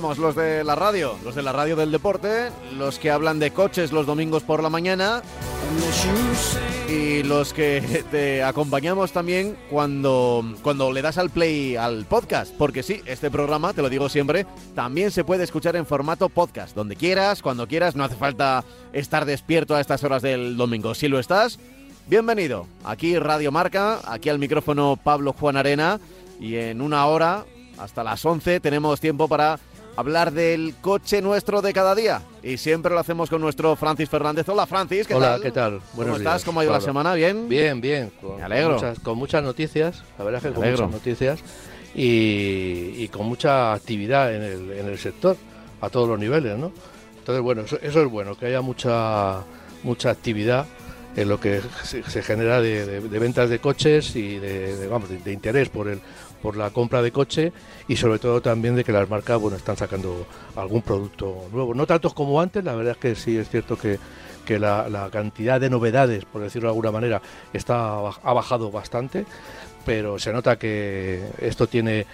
los de la radio, los de la radio del deporte, los que hablan de coches los domingos por la mañana y los que te acompañamos también cuando, cuando le das al play al podcast. Porque sí, este programa, te lo digo siempre, también se puede escuchar en formato podcast, donde quieras, cuando quieras, no hace falta estar despierto a estas horas del domingo. Si lo estás, bienvenido. Aquí Radio Marca, aquí al micrófono Pablo Juan Arena y en una hora, hasta las 11, tenemos tiempo para hablar del coche nuestro de cada día. Y siempre lo hacemos con nuestro Francis Fernández. Hola Francis, ¿qué Hola, tal? ¿qué tal? ¿Cómo Buenos estás? días, ¿Cómo ha ido la semana? ¿Bien? Bien, bien. Con, Me alegro. Muchas, con muchas noticias, la verdad es que Me con alegro. muchas noticias y, y con mucha actividad en el, en el sector, a todos los niveles, ¿no? Entonces, bueno, eso, eso es bueno, que haya mucha, mucha actividad en lo que se, se genera de, de- de ventas de coches y de, de, vamos, de interés por el por la compra de coche y sobre todo también de que las marcas bueno están sacando algún producto nuevo no tantos como antes la verdad es que sí es cierto que que la, la cantidad de novedades, por decirlo de alguna manera, está ha bajado bastante, pero se nota que esto tiene,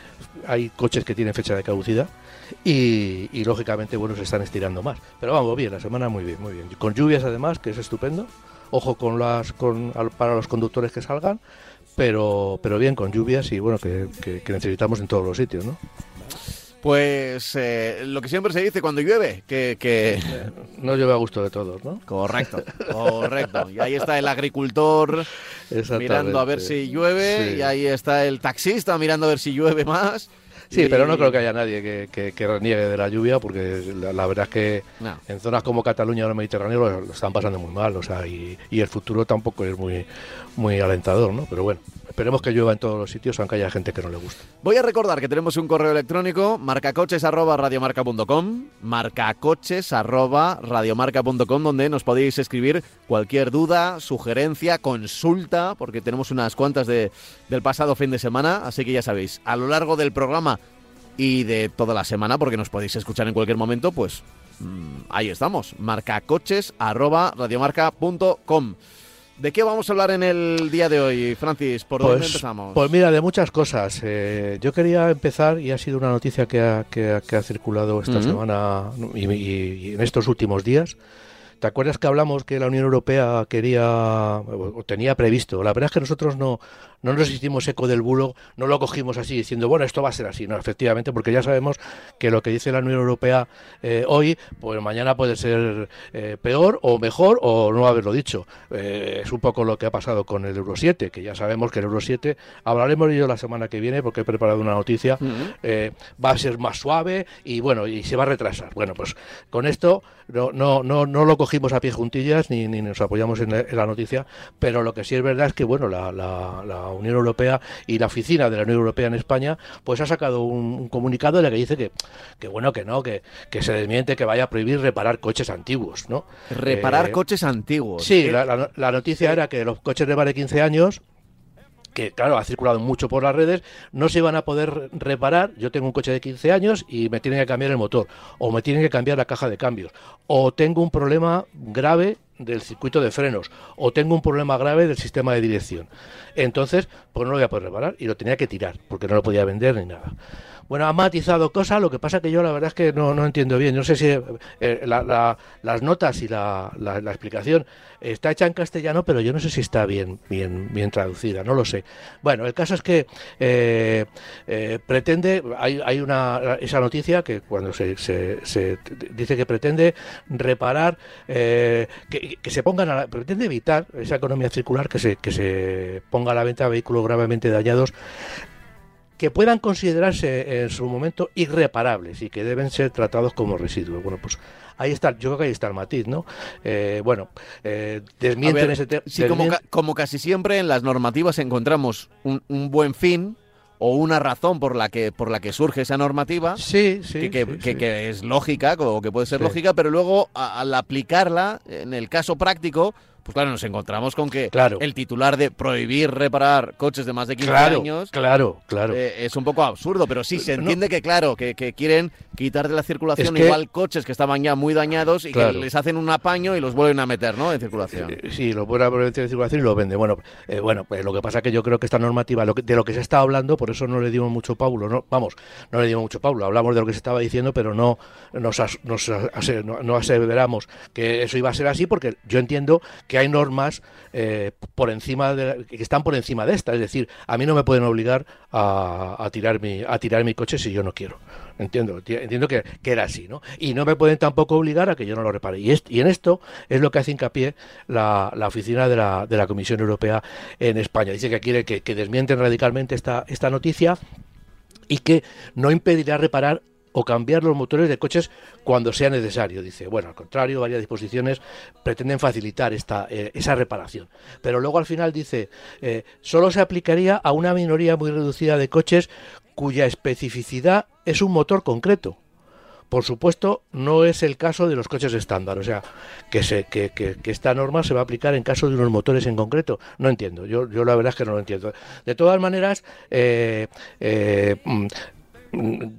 hay coches que tienen fecha de caducidad y, y, lógicamente bueno se están estirando más. Pero vamos bien, la semana muy bien, muy bien. Con lluvias además, que es estupendo. Ojo con las con al- para los conductores que salgan, pero pero bien con lluvias y bueno que, que- que necesitamos en todos los sitios, ¿no? Pues eh, lo que siempre se dice cuando llueve, que... que... No llueve a gusto de todos, ¿no? Correcto, correcto. Y ahí está el agricultor mirando a ver si llueve, Sí. y ahí está el taxista mirando a ver si llueve más. Sí, y- pero no creo que haya nadie que, que- que reniegue de la lluvia, porque la, la verdad es que No. en zonas como Cataluña o el Mediterráneo lo, lo están pasando muy mal, o sea, y, y el futuro tampoco es muy, muy alentador, ¿no? Pero bueno, esperemos que llueva en todos los sitios, aunque haya gente que no le guste. Voy a recordar que tenemos un correo electrónico, marcacoches.radiomarca.com, marcacoches.radiomarca.com, donde nos podéis escribir cualquier duda, sugerencia, consulta, porque tenemos unas cuantas de, del pasado fin de semana, así que ya sabéis, a lo largo del programa y de toda la semana, porque nos podéis escuchar en cualquier momento, pues mm, ahí estamos, marcacoches.radiomarca.com. ¿De qué vamos a hablar en el día de hoy, Francis? ¿Por dónde empezamos? pues mira, de muchas cosas. Eh, yo quería empezar, y ha sido una noticia que ha, que ha- que ha circulado esta semana y, y- y en estos últimos días. ¿Te acuerdas que hablamos que la Unión Europea quería o tenía previsto? La verdad es que nosotros no, no nos hicimos eco del bulo, no lo cogimos así diciendo, bueno, esto va a ser así. No, efectivamente, porque ya sabemos que lo que dice la Unión Europea eh, hoy, pues mañana puede ser eh, peor o mejor o no haberlo dicho. Eh, es un poco lo que ha pasado con el Euro 7, que ya sabemos que el Euro 7, hablaremos de ello la semana que viene porque he preparado una noticia, eh, va a ser más suave y bueno, y se va a retrasar. Bueno, pues con esto no, no, no, no lo cogimos a pie juntillas ni, ni nos apoyamos en la, en la noticia, pero lo que sí es verdad es que bueno, la, la- la Unión Europea y la oficina de la Unión Europea en España, pues ha sacado un, un comunicado en el que dice que, que bueno, que no, que, que se desmiente que vaya a prohibir reparar coches antiguos, ¿no? Reparar Eh, coches antiguos. Sí, ¿Qué- la, la- la noticia era que los coches de más de 15 años, que claro, ha circulado mucho por las redes, no se iban a poder reparar. Yo tengo un coche de 15 años y me tienen que cambiar el motor, o me tienen que cambiar la caja de cambios, o tengo un problema grave del circuito de frenos, o tengo un problema grave del sistema de dirección. Entonces, pues no lo voy a poder reparar y lo tenía que tirar, porque no lo podía vender ni nada. Bueno, ha matizado cosas, lo que pasa que yo la verdad es que no, no entiendo bien. No sé si eh, la- la- las notas y la, la- explicación está hecha en castellano, pero yo no sé si está bien, bien, bien traducida, no lo sé. Bueno, el caso es que eh, eh, pretende, hay, hay una esa noticia que cuando se, se- dice que pretende reparar, eh, que, que se pongan a la- pretende evitar esa economía circular que se, que se ponga a la venta vehículos gravemente dañados que puedan considerarse en su momento irreparables y que deben ser tratados como residuos. Bueno, pues ahí está, yo creo que ahí está el matiz, ¿no? Eh, bueno, eh, desmienten ver, ese tema. sí, como, ca- como casi siempre en las normativas encontramos un, un buen fin o una razón por la que por la que surge esa normativa. Sí, sí. Que, sí, que- sí. que es lógica, o que puede ser lógica, pero luego a- al aplicarla en el caso práctico, pues claro, nos encontramos con que Claro. el titular de prohibir reparar coches de más de 15 Claro, años claro, claro. eh, es un poco absurdo, pero sí se No. entiende que, claro, que, que quieren quitar de la circulación Es que- igual coches que estaban ya muy dañados y Claro. que les hacen un apaño y los vuelven a meter, ¿no? En circulación. Eh, Sí, lo pone a prevención de circulación y lo vende. Bueno, eh, bueno, pues lo que pasa es que yo creo que esta normativa, lo que- de lo que se está hablando, por eso no le dimos mucho Paulo, no, vamos, no le dimos mucho Paulo, hablamos de lo que se estaba diciendo, pero no nos, as- nos ase- no, no aseveramos que eso iba a ser así, porque yo entiendo que hay normas eh, por encima de, que están por encima de esta, es decir, a mí no me pueden obligar a, tirar mi a tirar mi coche si yo no quiero. Entiendo, enti- entiendo que, que era así, ¿no? Y no me pueden tampoco obligar a que yo no lo repare. Y, est- y en esto es lo que hace hincapié la, la oficina de la, de la Comisión Europea en España. Dice que quiere que, que desmienten radicalmente esta, esta noticia y que no impedirá reparar o cambiar los motores de coches cuando sea necesario. Dice, bueno, al contrario, varias disposiciones pretenden facilitar esta, eh, esa reparación. Pero luego al final dice, eh, solo se aplicaría a una minoría muy reducida de coches cuya especificidad es un motor concreto. Por supuesto, no es el caso de los coches estándar, o sea, que, se, que, que- que esta norma se va a aplicar en caso de unos motores en concreto. No entiendo, yo, yo la verdad es que no lo entiendo. De todas maneras, eh, mm,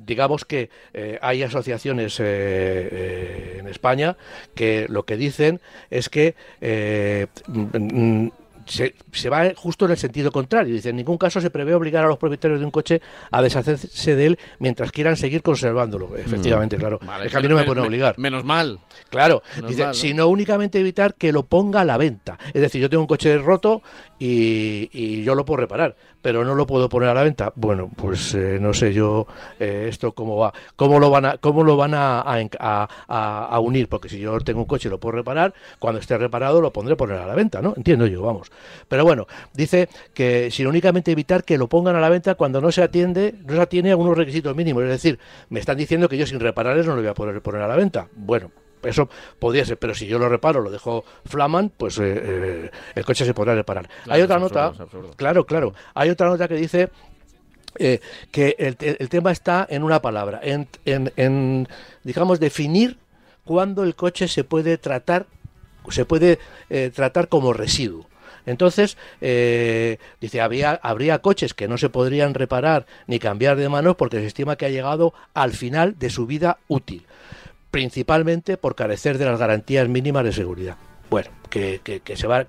digamos que eh, hay asociaciones eh, eh, en España que lo que dicen es que eh, mm, mm, se, se va justo en el sentido contrario. Dice, en ningún caso se prevé obligar a los propietarios de un coche a deshacerse de él mientras quieran seguir conservándolo. Efectivamente, claro. Vale, es que a mí no me pueden obligar. Menos mal. Claro, Menos dice, mal, ¿no? sino únicamente evitar que lo ponga a la venta. Es decir, yo tengo un coche roto y, y yo lo puedo reparar, pero no lo puedo poner a la venta. Bueno, pues eh, no sé yo eh, esto cómo va, cómo lo van a, cómo lo van a, a, a- unir, porque si yo tengo un coche y lo puedo reparar, cuando esté reparado lo pondré poner a la venta, ¿no? Entiendo yo, vamos. Pero bueno, dice que sino únicamente evitar que lo pongan a la venta cuando no se atiende, no se atiene a unos requisitos mínimos. Es decir, me están diciendo que yo sin repararles no lo voy a poder poner a la venta. Bueno, eso podría ser, pero si yo lo reparo, lo dejo flaman, pues eh, eh, el coche se podrá reparar. Claro, Hay otra absurdo, nota, claro, claro, hay otra nota que dice eh, que el, te- el tema está en una palabra, en, en- en, digamos, definir cuándo el coche se puede tratar, se puede eh, tratar como residuo. Entonces, eh, dice, había, habría coches que no se podrían reparar ni cambiar de manos porque se estima que ha llegado al final de su vida útil, principalmente por carecer de las garantías mínimas de seguridad. Bueno, que, que- que se va...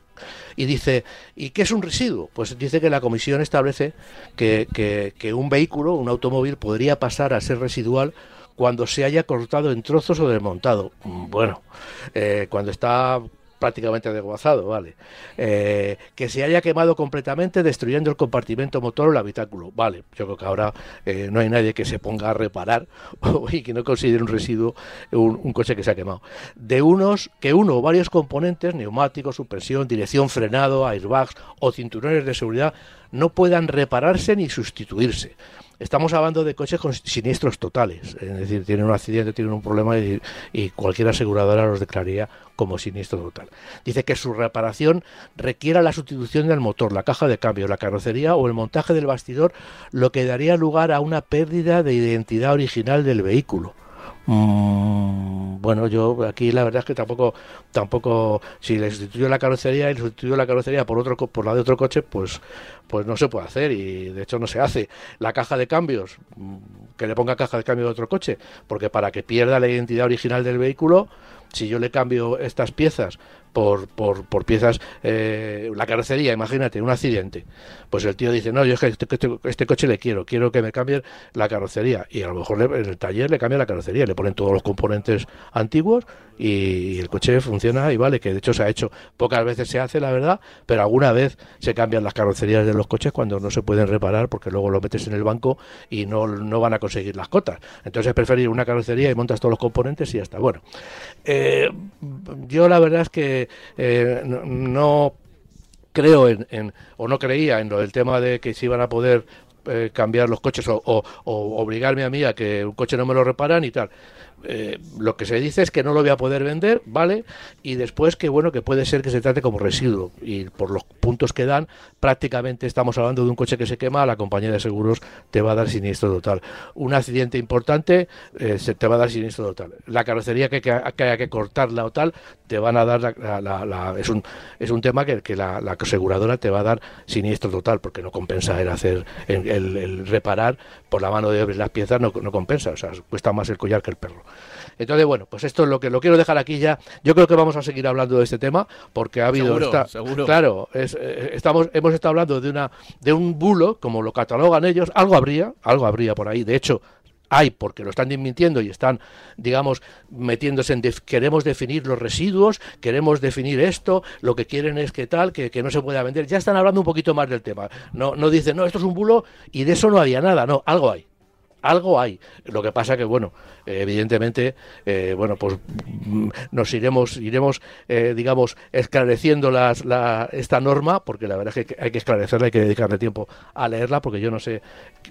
Y dice, ¿y qué es un residuo? Pues dice que la comisión establece que, un vehículo, un automóvil, podría pasar a ser residual cuando se haya cortado en trozos o desmontado. Mm, Bueno, eh, cuando está prácticamente desguazado, vale. Eh, que se haya quemado completamente destruyendo el compartimento motor o el habitáculo, vale. Yo creo que ahora eh, no hay nadie que se ponga a reparar y que no considere un residuo un, un coche que se ha quemado. De unos, que uno o varios componentes, neumáticos, suspensión, dirección, frenado, airbags o cinturones de seguridad no puedan repararse ni sustituirse. Estamos hablando de coches con siniestros totales, es decir, tienen un accidente, tienen un problema y, cualquier aseguradora los declararía como siniestro total. Dice que su reparación requiera la sustitución del motor, la caja de cambio, la carrocería o el montaje del bastidor, lo que daría lugar a una pérdida de identidad original del vehículo. Mm, bueno, yo aquí la verdad es que tampoco, tampoco, si le sustituyo la carrocería y le sustituyo la carrocería por otro, por la de otro coche, pues, pues no se puede hacer y de hecho no se hace. La caja de cambios, mm, que le ponga caja de cambio de otro coche, porque para que pierda la identidad original del vehículo, si yo le cambio estas piezas por, por, por piezas, eh, la carrocería, imagínate, un accidente, pues el tío dice, no, yo es que este, este- este coche le quiero, quiero que me cambien la carrocería. Y a lo mejor le- en el taller le cambia la carrocería, le ponen todos los componentes antiguos y, el coche funciona y vale, que de hecho se ha hecho, pocas veces se hace, la verdad, pero alguna vez se cambian las carrocerías de los coches cuando no se pueden reparar porque luego lo metes en el banco y no, no van a conseguir las cotas. Entonces es preferir una carrocería y montas todos los componentes y ya está. Bueno, eh, yo la verdad es que eh, no- creo en, en- o no creía en lo del tema de que se iban a poder eh, cambiar los coches o, o, obligarme a mí a que un coche no me lo reparan y tal. Eh, lo que se dice es que no lo voy a poder vender, ¿vale? Y después que, bueno, que puede ser que se trate como residuo. Y por los puntos que dan, prácticamente estamos hablando de un coche que se quema, la compañía de seguros te va a dar siniestro total. Un accidente importante eh, se te va a dar siniestro total. La carrocería que, que, haya que cortarla o tal, te van a dar, la, es, un, es un tema que, la, aseguradora te va a dar siniestro total, porque no compensa el hacer, el, reparar por la mano de obra las piezas, no, no compensa, o sea, cuesta más el collar que el perro. Entonces, bueno, pues esto es lo que lo quiero dejar aquí ya. Yo creo que vamos a seguir hablando de este tema porque ha habido claro, eh, estamos hemos estado hablando de una de un bulo como lo catalogan ellos, algo habría, algo habría por ahí. De hecho, hay porque lo están mintiendo y están, digamos, metiéndose en queremos definir los residuos, queremos definir esto, lo que quieren es que tal, que, que, no se pueda vender. Ya están hablando un poquito más del tema. No, no dicen, no, esto es un bulo y de eso no había nada. No, algo hay algo hay. Lo que pasa que, bueno, evidentemente, eh, bueno, pues mm, nos iremos, iremos, eh, digamos, esclareciendo las, la, esta norma, porque la verdad es que hay que esclarecerla, hay que dedicarle tiempo a leerla, porque yo no sé,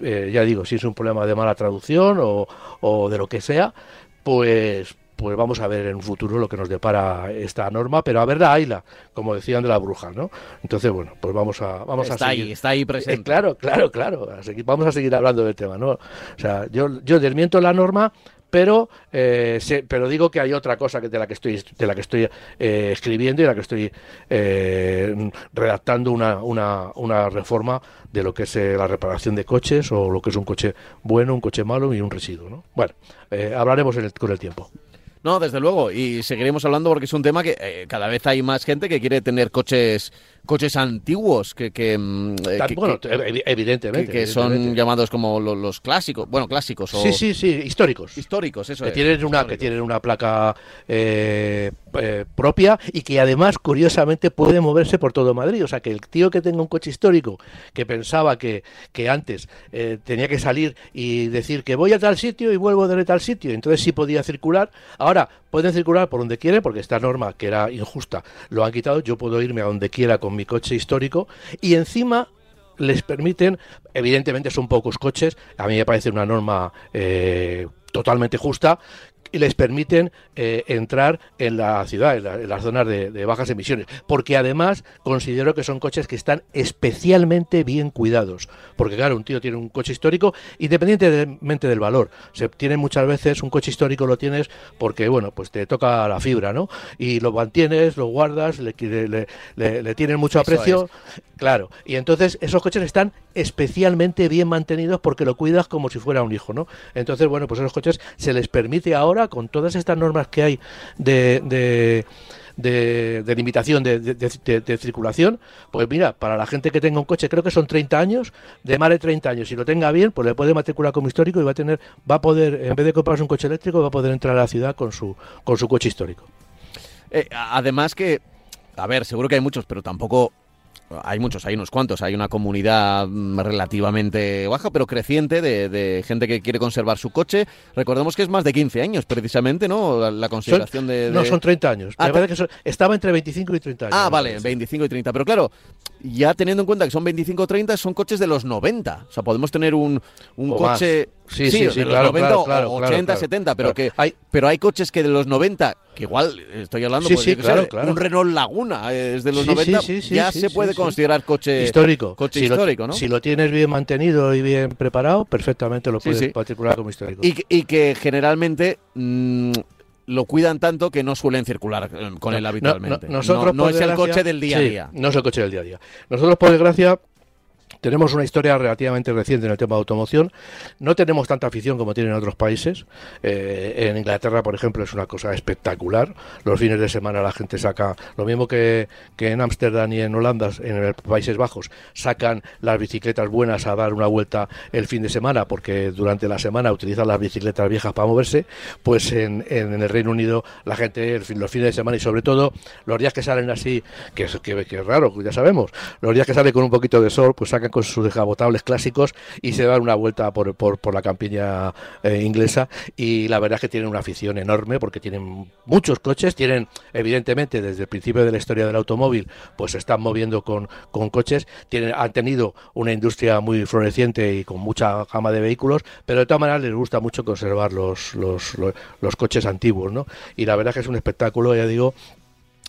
eh, ya digo, si es un problema de mala traducción o, o de lo que sea, pues pues vamos a ver en un futuro lo que nos depara esta norma, pero a ver la Aila, como decían de la bruja, ¿no? Entonces, bueno, pues vamos a vamos está a seguir. ahí, está ahí presente. Eh, claro, claro, claro. vamos a seguir hablando del tema, ¿no? O sea, yo, yo desmiento la norma, pero eh, pero digo que hay otra cosa que de la que estoy de la que estoy eh, escribiendo y de la que estoy eh, redactando una, una, una, reforma de lo que es la reparación de coches o lo que es un coche bueno, un coche malo y un residuo. ¿no? Bueno, hablaremos con el tiempo. No, desde luego, y seguiremos hablando porque es un tema que eh, cada vez hay más gente que quiere tener coches coches antiguos que, que, mm, eh, bueno, evidentemente que, son llamados como los, clásicos bueno clásicos o sí sí sí históricos. Históricos eso que tienen una que tienen una placa eh, propia y que además curiosamente puede moverse por todo Madrid. O sea que el tío que tenga un coche histórico que pensaba que, que antes tenía que salir y decir que voy a tal sitio y vuelvo de tal sitio entonces sí podía circular ahora pueden circular por donde quieren porque esta norma que era injusta lo han quitado. Yo puedo irme a donde quiera con mi coche histórico y encima les permiten, evidentemente son pocos coches, a mí me parece una norma eh, totalmente justa, y les permiten eh, entrar en la ciudad, en, las zonas de, bajas emisiones. Porque además considero que son coches que están especialmente bien cuidados. Porque claro, un tío tiene un coche histórico independientemente del valor. Se tiene muchas veces un coche histórico lo tienes porque bueno, pues te toca la fibra, ¿no? Y lo mantienes, lo guardas, le, le, le, tienes mucho aprecio. Claro. Y entonces esos coches están especialmente bien mantenidos porque lo cuidas como si fuera un hijo, ¿no? Entonces, bueno, pues esos coches se les permite ahora con todas estas normas que hay de, de de, limitación de, circulación, pues mira, para la gente que tenga un coche, creo que son 30 años, de más de 30 años, si lo tenga bien, pues le puede matricular como histórico y va a tener, va a poder, en vez de comprarse un coche eléctrico, va a poder entrar a la ciudad con su, con su coche histórico. Eh, además que, a ver, seguro que hay muchos, pero tampoco hay muchos, hay unos cuantos, hay una comunidad mm, relativamente baja, pero creciente de, gente que quiere conservar su coche. Recordemos que es más de 15 años, precisamente, ¿no? La, consideración de, No, son 30 años. Ah, que estaba entre 25 y 30 años. Ah, vale, 25 y 30. Pero claro, ya teniendo en cuenta que son 25 o 30, son coches de los 90. O sea, podemos tener un, un coche... Sí, sí, sí, de los 90 o 80, 70, pero que hay, pero hay coches que de los 90, que igual estoy hablando, sí, sí, claro, un Renault Laguna es de los 90, ya se puede considerar coche histórico. Coche histórico, ¿no? Si lo tienes bien mantenido y bien preparado, perfectamente lo puedes particular como histórico. Y, y que generalmente mm, lo cuidan tanto que no suelen circular eh, con él habitualmente. No, no es el coche del día a día. No es el coche del día a día. Nosotros, por desgracia, tenemos una historia relativamente reciente en el tema de automoción. No tenemos tanta afición como tienen otros países. Eh, en Inglaterra, por ejemplo, es una cosa espectacular. Los fines de semana la gente saca, lo mismo que, que en Ámsterdam y en Holanda, en los Países Bajos, sacan las bicicletas buenas a dar una vuelta el fin de semana, porque durante la semana utilizan las bicicletas viejas para moverse. Pues en, en, el Reino Unido la gente, los fines de semana y sobre todo los días que salen así, que que, que es raro, ya sabemos, los días que sale con un poquito de sol, pues sacan con sus descapotables clásicos y se dan una vuelta por, por, la campiña eh, inglesa. Y la verdad es que tienen una afición enorme porque tienen muchos coches, tienen evidentemente desde el principio de la historia del automóvil pues se están moviendo con, con coches, tienen, han tenido una industria muy floreciente y con mucha gama de vehículos, pero de todas maneras les gusta mucho conservar los, los, los, los coches antiguos, ¿no? Y la verdad es que es un espectáculo, ya digo,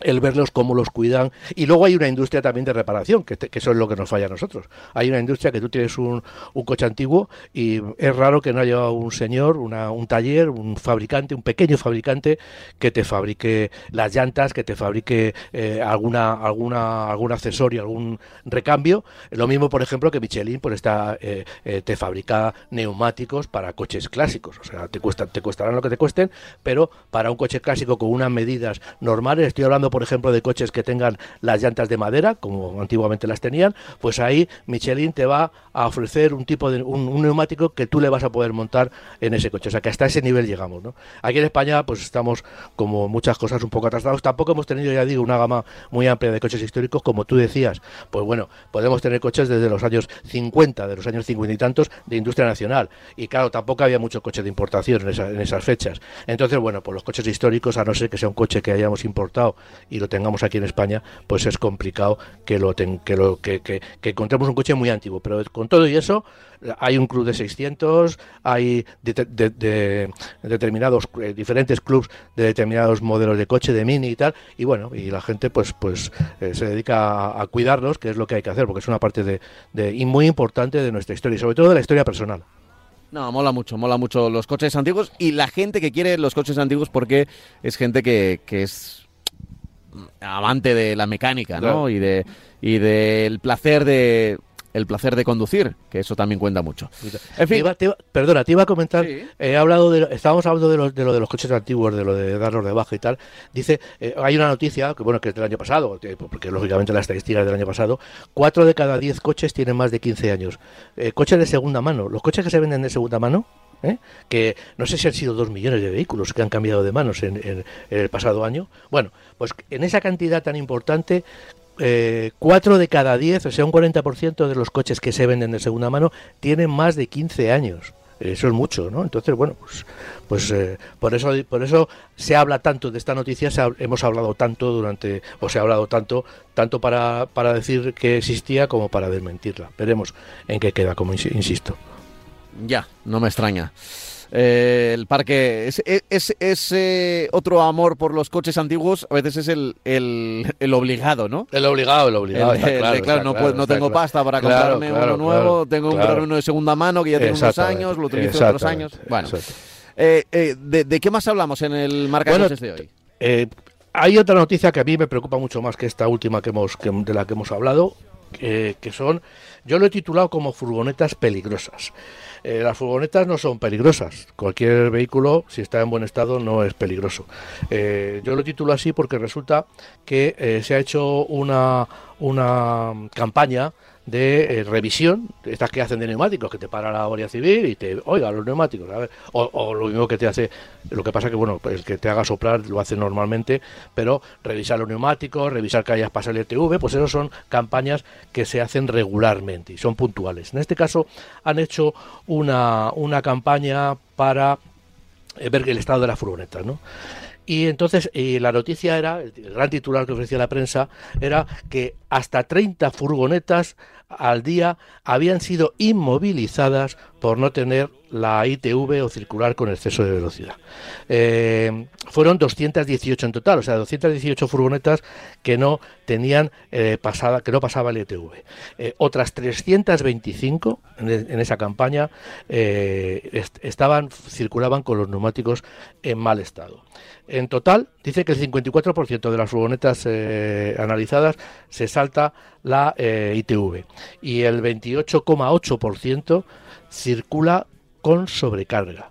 el verlos cómo los cuidan. Y luego hay una industria también de reparación, que, eso es lo que nos falla a nosotros. Hay una industria que tú tienes un, un coche antiguo y es raro que no haya un señor, una, un taller, un fabricante, un pequeño fabricante que te fabrique las llantas, que te fabrique eh, alguna, alguna, algún accesorio, algún recambio. Lo mismo, por ejemplo, que Michelin pues está, eh, eh, te fabrica neumáticos para coches clásicos. O sea, te, cuesta, te costarán lo que te cuesten, pero para un coche clásico con unas medidas normales, estoy hablando por ejemplo, de coches que tengan las llantas de madera, como antiguamente las tenían, pues ahí Michelin te va a ofrecer un tipo de un, neumático que tú le vas a poder montar en ese coche. O sea, que hasta ese nivel llegamos, ¿no? Aquí en España, pues estamos como muchas cosas un poco atrasados. Tampoco hemos tenido, ya digo, una gama muy amplia de coches históricos, como tú decías. Pues bueno, podemos tener coches desde los años 50, de los años 50 y tantos, de industria nacional. Y claro, tampoco había muchos coches de importación en, en esas fechas. Entonces, bueno, pues los coches históricos, a no ser que sea un coche que hayamos importado y lo tengamos aquí en España, pues es complicado que lo lo que, que, encontremos un coche muy antiguo. Pero con todo y eso, hay un club de 600, hay de, determinados eh, diferentes clubs de determinados modelos de coche, de mini y tal, y bueno, y la gente pues pues eh, se dedica a, cuidarlos, que es lo que hay que hacer, porque es una parte de, y muy importante de nuestra historia, y sobre todo de la historia personal. No, mola mucho, mola mucho los coches antiguos y la gente que quiere los coches antiguos porque es gente que, que es amante de la mecánica, ¿no? Y de y del placer de el placer de conducir, que eso también cuenta mucho. En fin. perdona, te iba a comentar, he hablado de, estábamos hablando de lo, de lo de los coches antiguos, de lo de darlos de baja y tal. Dice, eh, hay una noticia, que bueno, que es del año pasado, porque lógicamente la estadística es del año pasado, cuatro de cada diez coches tienen más de 15 años. Eh, coches de segunda mano, los coches que se venden de segunda mano, ¿eh? que no sé si han sido dos millones de vehículos que han cambiado de manos en, el pasado año. Bueno, pues en esa cantidad tan importante, eh, cuatro de cada diez, o sea, un 40% de los coches que se venden de segunda mano tienen más de 15 años. Eso es mucho, ¿no? Entonces, bueno, pues, pues eh, por eso por eso se habla tanto de esta noticia, hemos hablado tanto durante, o se ha hablado tanto, tanto para, para decir que existía como para desmentirla. Veremos en qué queda, como insisto. Ya, no me extraña. Eh, el parque es, es, ese otro amor por los coches antiguos a veces es el, el, obligado, ¿no? El obligado, el obligado. claro, no, tengo pasta para comprarme uno nuevo, tengo que comprarme uno de segunda mano que ya tiene unos años, lo utilizo otros años. Bueno, eh, eh, de, qué más hablamos en el marca de coches de hoy? hay otra noticia que a mí me preocupa mucho más que esta última que hemos, de la que hemos hablado, que son, yo lo he titulado como furgonetas peligrosas. Eh, las furgonetas no son peligrosas. Cualquier vehículo, si está en buen estado, no es peligroso. Eh, yo lo titulo así porque resulta que eh, se ha hecho una, una campaña de eh, revisión, estas que hacen de neumáticos, que te para la Guardia Civil y te, oiga, los neumáticos, a ver, o, lo mismo que te hace, lo que pasa que, bueno, el que te haga soplar lo hace normalmente, pero revisar los neumáticos, revisar que hayas pasado el TV, pues eso son campañas que se hacen regularmente y son puntuales. En este caso han hecho una, una campaña para eh, ver el estado de las furgonetas, ¿no? Y entonces y la noticia era, el gran titular que ofrecía la prensa, era que hasta 30 furgonetas al día habían sido inmovilizadas por no tener la ITV o circular con exceso de velocidad. Eh, fueron 218 en total, o sea, 218 furgonetas que no tenían eh, pasada, que no pasaba el ITV. Eh, otras 325 en, esa campaña estaban, circulaban con los neumáticos en mal estado. En total, dice que el 54% de las furgonetas analizadas se salta la ITV y el 28,8% circula con sobrecarga.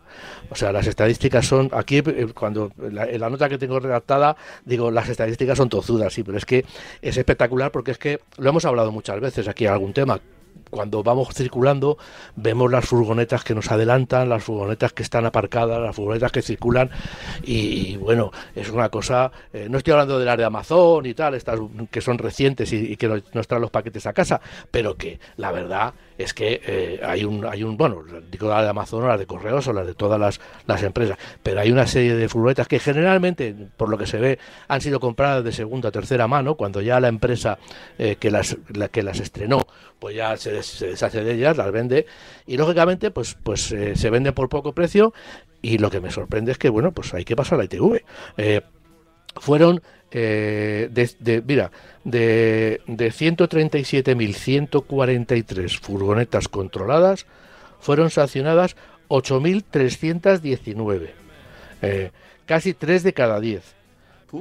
O sea, las estadísticas son, aquí eh, cuando en la nota que tengo redactada, digo, las estadísticas son tozudas, sí, pero es que es espectacular porque es que lo hemos hablado muchas veces aquí en algún tema, cuando vamos circulando vemos las furgonetas que nos adelantan, las furgonetas que están aparcadas, las furgonetas que circulan. Y, bueno, es una cosa, eh, no estoy hablando de las de Amazon y tal, estas que son recientes y, que nos, traen los paquetes a casa, pero que la verdad es que eh, hay un, hay un, bueno, digo las de Amazon o las de correos o las de todas las, las empresas, pero hay una serie de furgonetas que generalmente, por lo que se ve, han sido compradas de segunda o tercera mano, cuando ya la empresa eh, que, las, la, que las estrenó, pues ya se, deshace de ellas, las vende, y lógicamente, pues, pues eh, se venden por poco precio, y lo que me sorprende es que, bueno, pues hay que pasar la ITV. fueron de, de, mira, de, de 137.143 furgonetas controladas, fueron sancionadas 8.319. Eh, casi 3 de cada 10.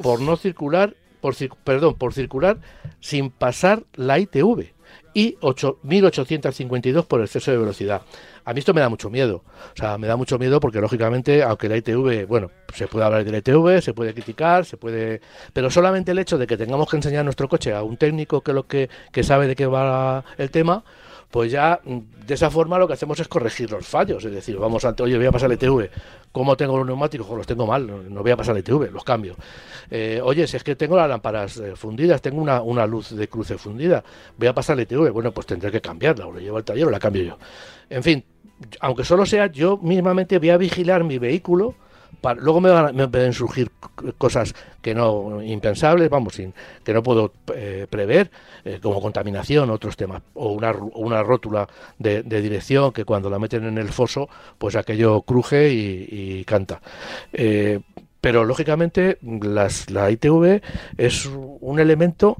Por no circular, por, perdón, por circular sin pasar la ITV. Y 8.852 por exceso de velocidad. A mí esto me da mucho miedo. O sea, me da mucho miedo porque, lógicamente, aunque la ITV, bueno, se puede hablar de la ITV, se puede criticar, se puede. Pero solamente el hecho de que tengamos que enseñar nuestro coche a un técnico que, lo que, que sabe de qué va el tema, pues ya mm, de esa forma lo que hacemos es corregir los fallos. Es decir, vamos ante, oye, voy a pasar el ETV. ¿Cómo tengo los neumáticos? los tengo mal, no, voy a pasar el ETV, los cambio. Eh, oye, si es que tengo las lámparas eh, fundidas, tengo una, una, luz de cruce fundida, voy a pasar el ETV. Bueno, pues tendré que cambiarla, o la llevo al taller o la cambio yo. En fin, aunque solo sea, yo mismamente voy a vigilar mi vehículo luego me, van, me pueden surgir cosas que no impensables, vamos, que no puedo eh, prever, eh, como contaminación, otros temas, o una, una rótula de, dirección que cuando la meten en el foso, pues aquello cruje y, canta. Eh, pero lógicamente las, la ITV es un elemento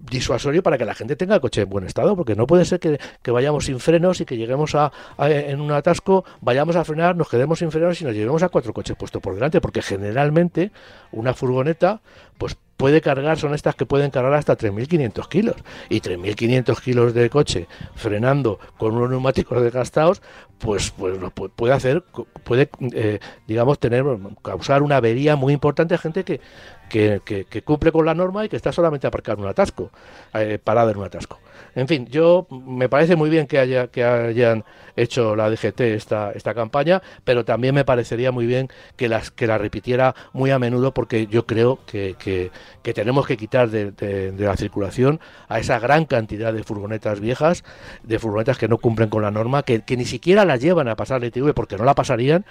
disuasorio para que la gente tenga coche en buen estado, porque no puede ser que, vayamos sin frenos y que lleguemos a, en un atasco, vayamos a frenar, nos quedemos sin frenos y nos llevemos a cuatro coches puestos por delante, porque generalmente una furgoneta pues puede cargar, son estas que pueden cargar hasta 3.500 kilos. Y 3.500 kilos de coche frenando con unos neumáticos desgastados, pues, pues puede hacer, puede, eh, digamos, tener, causar una avería muy importante a gente que, que, que, cumple con la norma y que está solamente aparcado en un atasco, eh, parado en un atasco. En fin, yo me parece muy bien que haya que hayan hecho la DGT esta campaña, pero también me parecería muy bien que las que la repitiera muy a menudo porque yo creo que, tenemos que quitar de, de, la circulación a esa gran cantidad de furgonetas viejas, de furgonetas que no cumplen con la norma, que, ni siquiera las llevan a pasar la ITV porque no la pasarían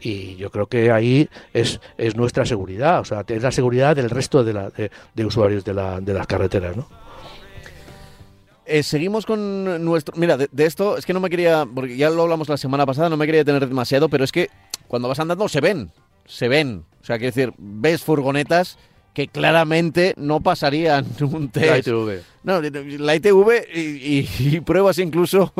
y yo creo que ahí es, es nuestra seguridad, o sea, es la seguridad del resto de, la, de, usuarios de, la, de las carreteras, ¿no? Eh, seguimos con nuestro. Mira, de, esto es que no me quería. Porque ya lo hablamos la semana pasada, no me quería tener demasiado, pero es que cuando vas andando se ven. Se ven. O sea, quiero decir, ves furgonetas que claramente no pasarían un test. La ITV. No, la ITV y, pruebas incluso.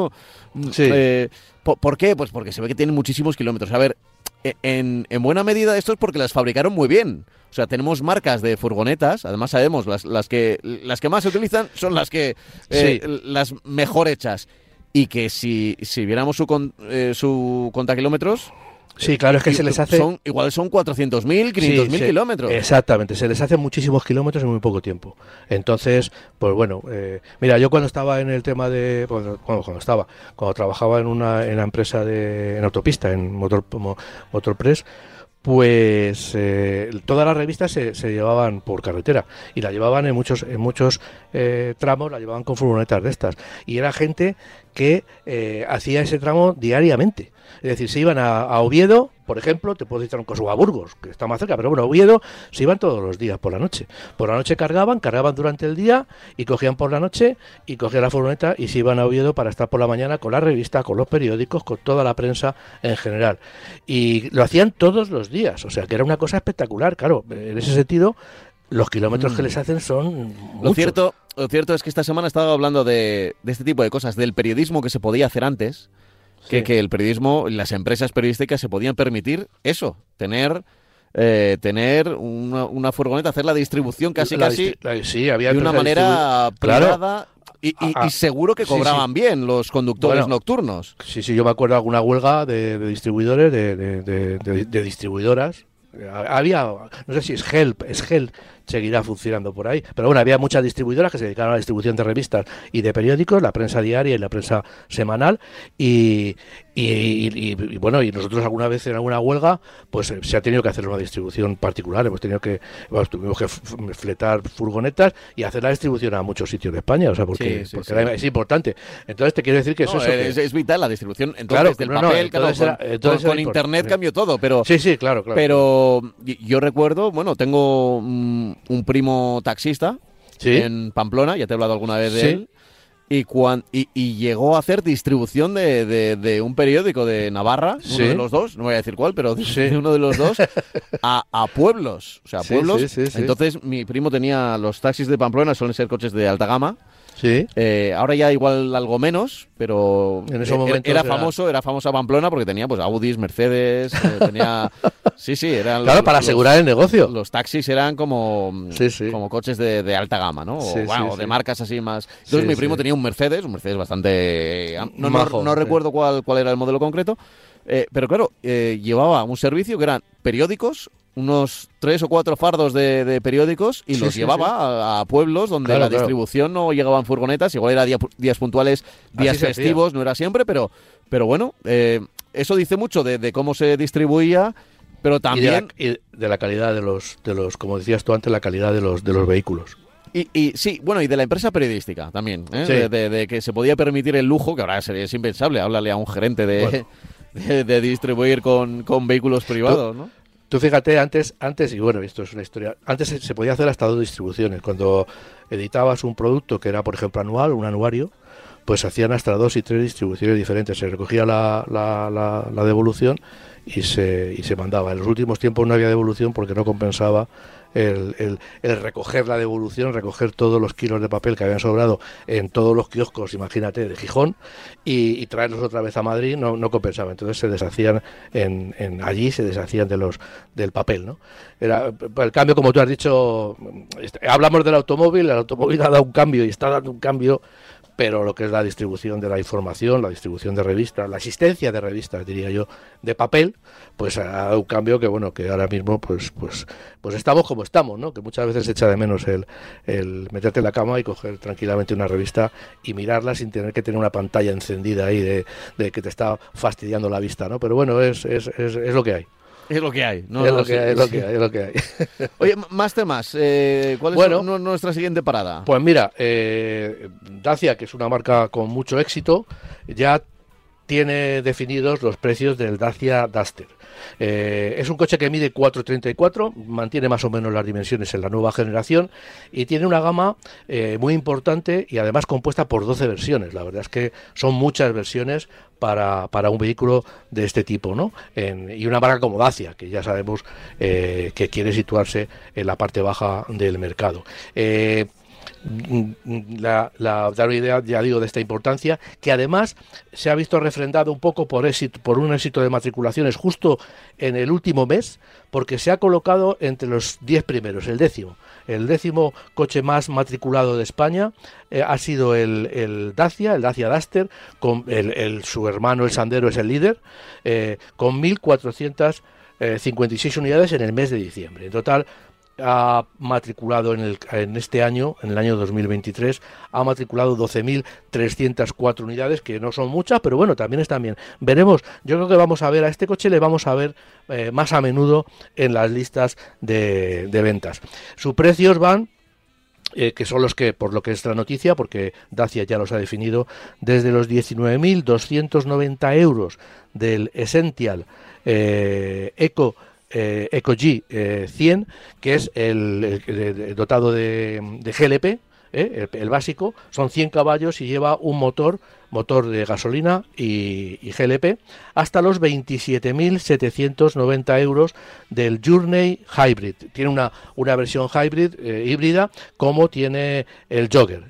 Sí. Eh, ¿por, qué? Pues porque se ve que tienen muchísimos kilómetros. A ver, e, en, en buena medida esto es porque las fabricaron muy bien. O sea, tenemos marcas de furgonetas, además sabemos las, las que las que más se utilizan son las que eh, las mejor hechas y que si, si viéramos su, eh, su kilómetros Sí, claro, es que se les hace... Son, igual son 400.000, 500.000 kilómetros. Exactamente, se les hace muchísimos kilómetros en muy poco tiempo. Entonces, pues bueno, eh, mira, yo cuando estaba en el tema de... Bueno, cuando estaba, cuando trabajaba en una, en la empresa de, en autopista, en Motor, Motorpress, pues eh, todas las revistas se, llevaban por carretera y la llevaban en muchos en muchos eh, tramos la llevaban con furgonetas de estas y era gente que eh, hacía ese tramo diariamente es decir, se iban a, Oviedo, por ejemplo, te puedo citar un caso a Burgos, que está más cerca, pero bueno, Oviedo se iban todos los días por la noche. Por la noche cargaban, cargaban durante el día y cogían por la noche y cogían la furgoneta y se iban a Oviedo para estar por la mañana con la revista, con los periódicos, con toda la prensa en general. Y lo hacían todos los días, o sea que era una cosa espectacular, claro, en ese sentido los kilómetros que mm. les hacen son lo cierto lo cierto es que esta semana estaba hablando de, de, este tipo de cosas del periodismo que se podía hacer antes que, el periodismo, las empresas periodísticas se podían permitir eso, tener eh, tener una, furgoneta, hacer la distribución casi casi sí, había de una manera privada y, seguro que cobraban bien los conductores nocturnos. Sí, sí, yo me acuerdo de alguna huelga de, distribuidores, de, de, distribuidoras. Había, no sé si es Help, es Help, seguirá funcionando por ahí. Pero bueno, había muchas distribuidoras que se dedicaron a la distribución de revistas y de periódicos, la prensa diaria y la prensa semanal. Y, y, bueno, y nosotros alguna vez en alguna huelga, pues eh, se ha tenido que hacer una distribución particular. Hemos tenido que, tuvimos que fletar furgonetas y hacer la distribución a muchos sitios de España, o sea, porque, es importante. Entonces te quiero decir que eso es, vital la distribución. Entonces, del papel, con, internet cambió todo, pero sí, sí, claro, claro. Pero yo recuerdo, bueno, tengo un primo taxista en Pamplona, ya te he hablado alguna vez de él. Y, y, llegó a hacer distribución de, un periódico de Navarra, uno de los dos, no voy a decir cuál, pero de uno de los dos, a, pueblos. O sea, pueblos. Entonces mi primo tenía los taxis de Pamplona, suelen ser coches de alta gama. Sí. Eh, ahora ya igual algo menos, pero en ese momento era, famoso, era famosa Pamplona porque tenía pues Audis, Mercedes, eh, tenía sí, sí, eran Claro, para asegurar el negocio. Los taxis eran como como coches de, alta gama, ¿no? O, de marcas así más. Entonces mi primo tenía un Mercedes, un Mercedes bastante no, no, recuerdo cuál cuál era el modelo concreto. Eh, pero claro, llevaba un servicio que eran periódicos, unos tres o cuatro fardos de, periódicos y los llevaba A, pueblos donde la distribución no llegaba en furgonetas, igual era días puntuales, días festivos, no era siempre, pero, pero bueno, eh, eso dice mucho de, cómo se distribuía, pero también... Y de, la, calidad de los, de los, como decías tú antes, la calidad de los, de los vehículos. Y, y, sí, bueno, y de la empresa periodística también, ¿eh? de, que se podía permitir el lujo, que ahora sería impensable, háblale a un gerente de, de, distribuir con, con vehículos privados, ¿no? Tú fíjate, antes, antes, y bueno, esto es una historia, antes se, podía hacer hasta dos distribuciones. Cuando editabas un producto que era, por ejemplo, anual, un anuario, pues hacían hasta dos y tres distribuciones diferentes. Se recogía la, la, la devolución y se, y se mandaba. En los últimos tiempos no había devolución porque no compensaba el, el, recoger la devolución, recoger todos los kilos de papel que habían sobrado en todos los kioscos, imagínate, de Gijón, y, traerlos otra vez a Madrid no, no compensaba. Entonces se deshacían en, en, allí, se deshacían de los del papel, ¿no? Era, el cambio, como tú has dicho, este, hablamos del automóvil, el automóvil ha dado un cambio y está dando un cambio pero lo que es la distribución de la información, la distribución de revistas, la existencia de revistas, diría yo, de papel, pues ha dado un cambio que bueno, que ahora mismo pues pues pues estamos como estamos, ¿no? Que muchas veces echa de menos el, el meterte en la cama y coger tranquilamente una revista y mirarla sin tener que tener una pantalla encendida ahí de, que te está fastidiando la vista, ¿no? Pero bueno, es, es, es lo que hay. Es lo que hay. No, es, lo que hay es lo que hay, es lo que hay. Oye, más temas. Eh, ¿Cuál es nuestra siguiente parada? Pues mira, eh, Dacia, que es una marca con mucho éxito, ya tiene definidos los precios del Dacia Duster. Eh, es un coche que mide 4,34, mantiene más o menos las dimensiones en la nueva generación y tiene una gama eh, muy importante y además compuesta por 12 versiones. La verdad es que son muchas versiones para, para un vehículo de este tipo, ¿no? y una marca como Dacia, que ya sabemos eh, que quiere situarse en la parte baja del mercado la, la, una idea, ya digo, de esta importancia, que además se ha visto refrendado un poco por, éxito, por un éxito de matriculaciones justo en el último mes, porque se ha colocado entre los 10 primeros, el décimo. El décimo coche más matriculado de España eh, ha sido el, Dacia, el Dacia Duster, con el, su hermano el Sandero es el líder, eh, con 1.456 unidades en el mes de diciembre. En total, ha matriculado en, el, en este año, en el año 2023, ha matriculado 12.304 unidades, que no son muchas, pero bueno, también están bien. Veremos, yo creo que vamos a ver a este coche, le vamos a ver eh, más a menudo en las listas de, ventas. Sus precios van eh, que son los que, por lo que es la noticia, porque Dacia ya los ha definido, desde los 19.290 euros del Essential eh, Eco eh, EcoG 100, eh, que es el, dotado de, GLP, eh, el, básico, son 100 caballos y lleva un motor, motor de gasolina y, GLP, hasta los 27.790 euros del Journey Hybrid. Tiene una, una versión hybrid, híbrida, como tiene el Jogger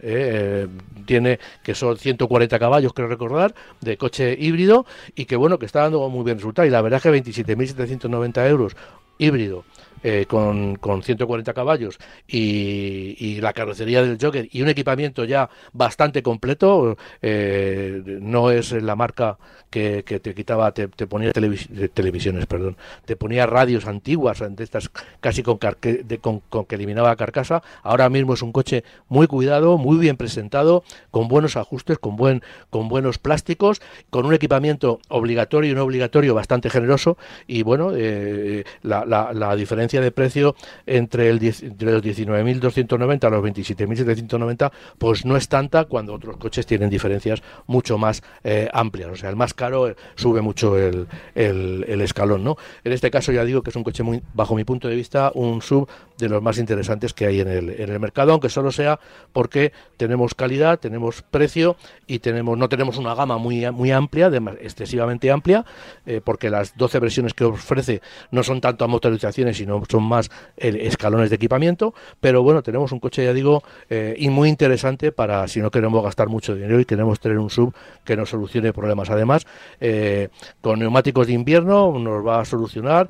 tiene que son 140 caballos, creo recordar, de coche híbrido y que bueno, que está dando muy bien resultado. Y la verdad es que 27.790 euros híbrido eh, con, con, 140 caballos y, y, la carrocería del Jogger y un equipamiento ya bastante completo, eh, no es la marca que, te quitaba, te, ponía televisiones, perdón, te ponía radios antiguas, de estas casi con, con, que eliminaba la carcasa. Ahora mismo es un coche muy cuidado, muy bien presentado, con buenos ajustes, con, buen, con buenos plásticos, con un equipamiento obligatorio y no obligatorio bastante generoso. Y bueno, eh, la, la, diferencia de precio entre, el, los 19.290 a los 27.790, pues no es tanta cuando otros coches tienen diferencias mucho más eh, amplias. O sea, el más caro eh, sube mucho el, escalón, ¿no? En este caso ya digo que es un coche muy, bajo mi punto de vista, un sub de los más interesantes que hay en el, en el mercado, aunque solo sea porque tenemos calidad, tenemos precio y tenemos no tenemos una gama muy, muy amplia, excesivamente amplia, eh, porque las 12 versiones que ofrece no son tanto a motorizaciones, sino son más escalones de equipamiento, pero bueno, tenemos un coche, ya digo, eh, y muy interesante para si no queremos gastar mucho dinero y queremos tener un sub que nos solucione problemas. Además, eh, con neumáticos de invierno nos va a solucionar,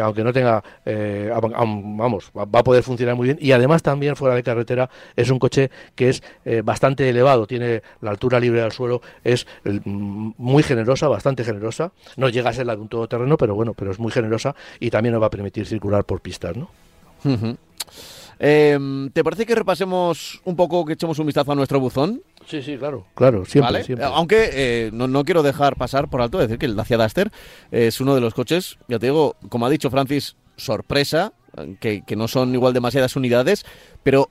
aunque no tenga, vamos, va a poder funcionar muy bien y además también fuera de carretera es un coche que es eh, bastante elevado, tiene la altura libre del suelo, es mm, muy generosa, bastante generosa, no llega a ser la de un todoterreno, pero bueno, pero es muy generosa y también nos va a permitir circular por pistas, ¿no? Em, ¿Te parece que repasemos un poco, que echemos un vistazo a nuestro buzón? Sí, sí, claro, claro, siempre, Aunque eh, no, quiero dejar pasar por alto decir que el Dacia Duster es uno de los coches, ya te digo, como ha dicho Francis, sorpresa, que, no son igual demasiadas unidades, pero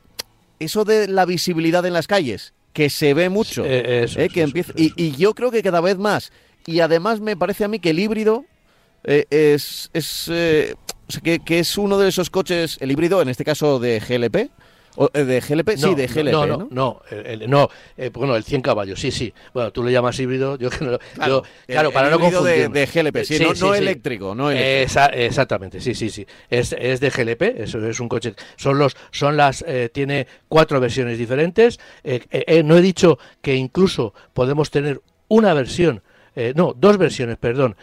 eso de la visibilidad en las calles, que se ve mucho, eh, eh, que empieza, y, yo creo que cada vez más. Y además me parece a mí que el híbrido eh, es, es que, que, es uno de esos coches, el híbrido, en este caso de GLP, eh, ¿De GLP? sí, de GLP. No, no, no, el, no eh, bueno, el 100 caballos, sí, sí. Bueno, tú le llamas híbrido, yo que no. Claro, claro para no confundir. De, GLP, sí, no, eléctrico, no exactamente, sí, sí, sí. Es, es de GLP, eso es un coche. Son los, son las, eh, tiene cuatro versiones diferentes. no he dicho que incluso podemos tener una versión no, dos versiones, perdón,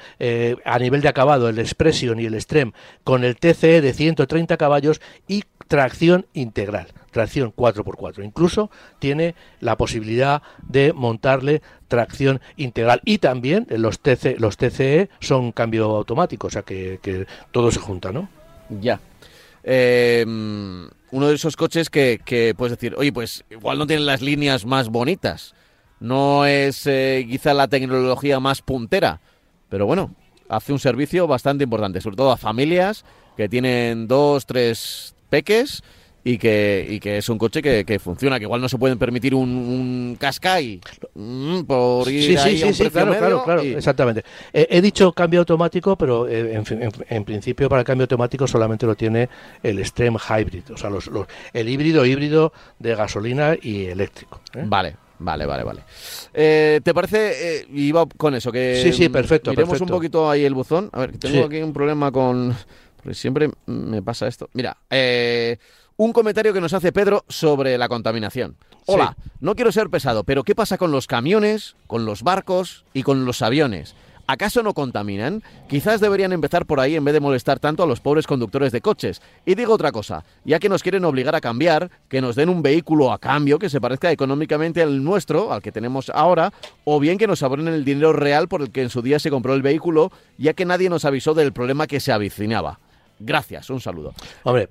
a nivel de acabado, el Expression y el Extreme, con el TCE de 130 caballos y tracción integral tracción 4x4. Incluso tiene la posibilidad de montarle tracción integral. Y también los, TC, los TCE son cambio automático, o sea que, todo se junta, ¿no? Ya. Em, uno de esos coches que, que, puedes decir, oye, pues igual no tienen las líneas más bonitas, no es eh, quizá la tecnología más puntera, pero bueno, hace un servicio bastante importante, sobre todo a familias que tienen dos, tres peques y que, y que es un coche que, funciona, que igual no se pueden permitir un, un Qashqai mm, por ir sí, sí, sí, claro, claro, claro, exactamente. he dicho cambio automático, pero eh, en, principio para el cambio automático solamente lo tiene el Extreme Hybrid, o sea, los, el híbrido híbrido de gasolina y eléctrico. ¿eh? Vale. Vale, vale, vale. Eh, ¿Te parece? iba con eso, que. Sí, sí, perfecto. Miremos un poquito ahí el buzón. A ver, tengo aquí un problema con. Porque siempre me pasa esto. Mira, eh, un comentario que nos hace Pedro sobre la contaminación. Hola, no quiero ser pesado, pero ¿qué pasa con los camiones, con los barcos y con los aviones? ¿Acaso no contaminan? Quizás deberían empezar por ahí en vez de molestar tanto a los pobres conductores de coches. Y digo otra cosa, ya que nos quieren obligar a cambiar, que nos den un vehículo a cambio que se parezca económicamente al nuestro, al que tenemos ahora, o bien que nos abonen el dinero real por el que en su día se compró el vehículo, ya que nadie nos avisó del problema que se avicinaba. Gracias, un saludo. Hombre,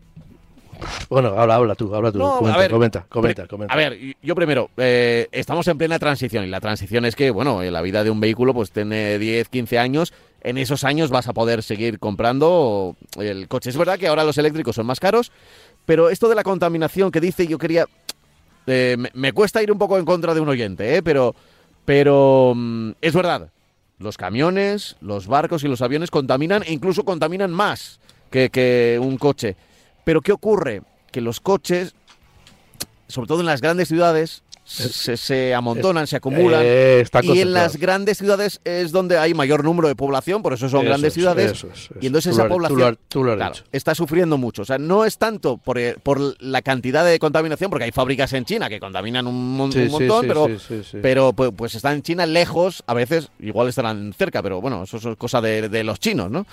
bueno, habla, habla tú, habla tú. comenta, comenta, comenta, A ver, yo primero, eh, estamos en plena transición y la transición es que, bueno, la vida de un vehículo pues tiene 10, 15 años. En esos años vas a poder seguir comprando el coche. Es verdad que ahora los eléctricos son más caros, pero esto de la contaminación que dice, yo quería... Eh, me, cuesta ir un poco en contra de un oyente, ¿eh? pero, pero mm, es verdad. Los camiones, los barcos y los aviones contaminan e incluso contaminan más que, que un coche. Pero ¿qué ocurre? Que los coches, sobre todo en las grandes ciudades, se, se amontonan, se acumulan. Eh, está y en las grandes ciudades es donde hay mayor número de población, por eso son Eso grandes es, ciudades. eso es, eso y entonces es. esa lo población tú lo has- tú lo has claro, dicho. está sufriendo mucho. O sea, no es tanto por, eh, por la cantidad de contaminación, porque hay fábricas en China que contaminan un, Sí, un montón, sí, pero, sí, pero pues, pues están en China lejos, a veces igual estarán cerca, pero bueno, eso es cosa de, de los chinos, ¿no?